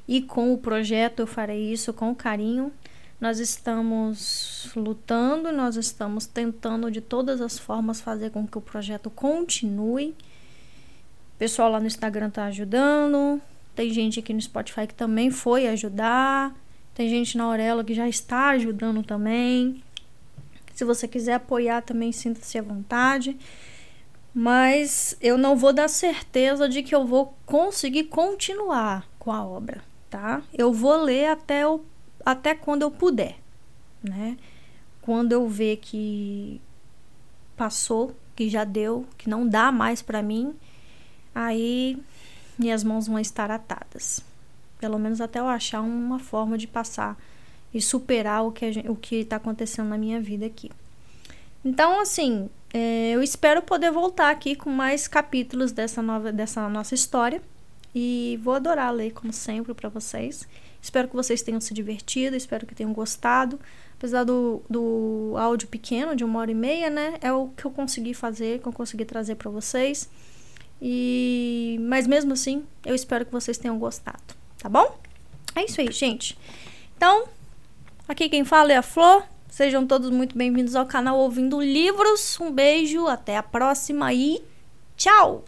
e com o projeto, eu farei isso com carinho. Nós estamos lutando, nós estamos tentando de todas as formas fazer com que o projeto continue. O pessoal lá no Instagram tá ajudando. Tem gente aqui no Spotify que também foi ajudar. Tem gente na Aurela que já está ajudando também. Se você quiser apoiar também, sinta-se à vontade. Mas eu não vou dar certeza de que eu vou conseguir continuar com a obra, tá? Eu vou ler até o até quando eu puder, né? Quando eu ver que passou, que já deu, que não dá mais para mim, aí minhas mãos vão estar atadas. Pelo menos até eu achar uma forma de passar e superar o que gente, o que está acontecendo na minha vida aqui. Então, assim, é, eu espero poder voltar aqui com mais capítulos dessa nova, dessa nossa história e vou adorar ler como sempre para vocês. Espero que vocês tenham se divertido, espero que tenham gostado. Apesar do, do áudio pequeno, de uma hora e meia, né? É o que eu consegui fazer, que eu consegui trazer para vocês. E mas mesmo assim, eu espero que vocês tenham gostado, tá bom? É isso aí, gente. Então, aqui quem fala é a Flor. Sejam todos muito bem-vindos ao canal Ouvindo Livros. Um beijo, até a próxima e tchau!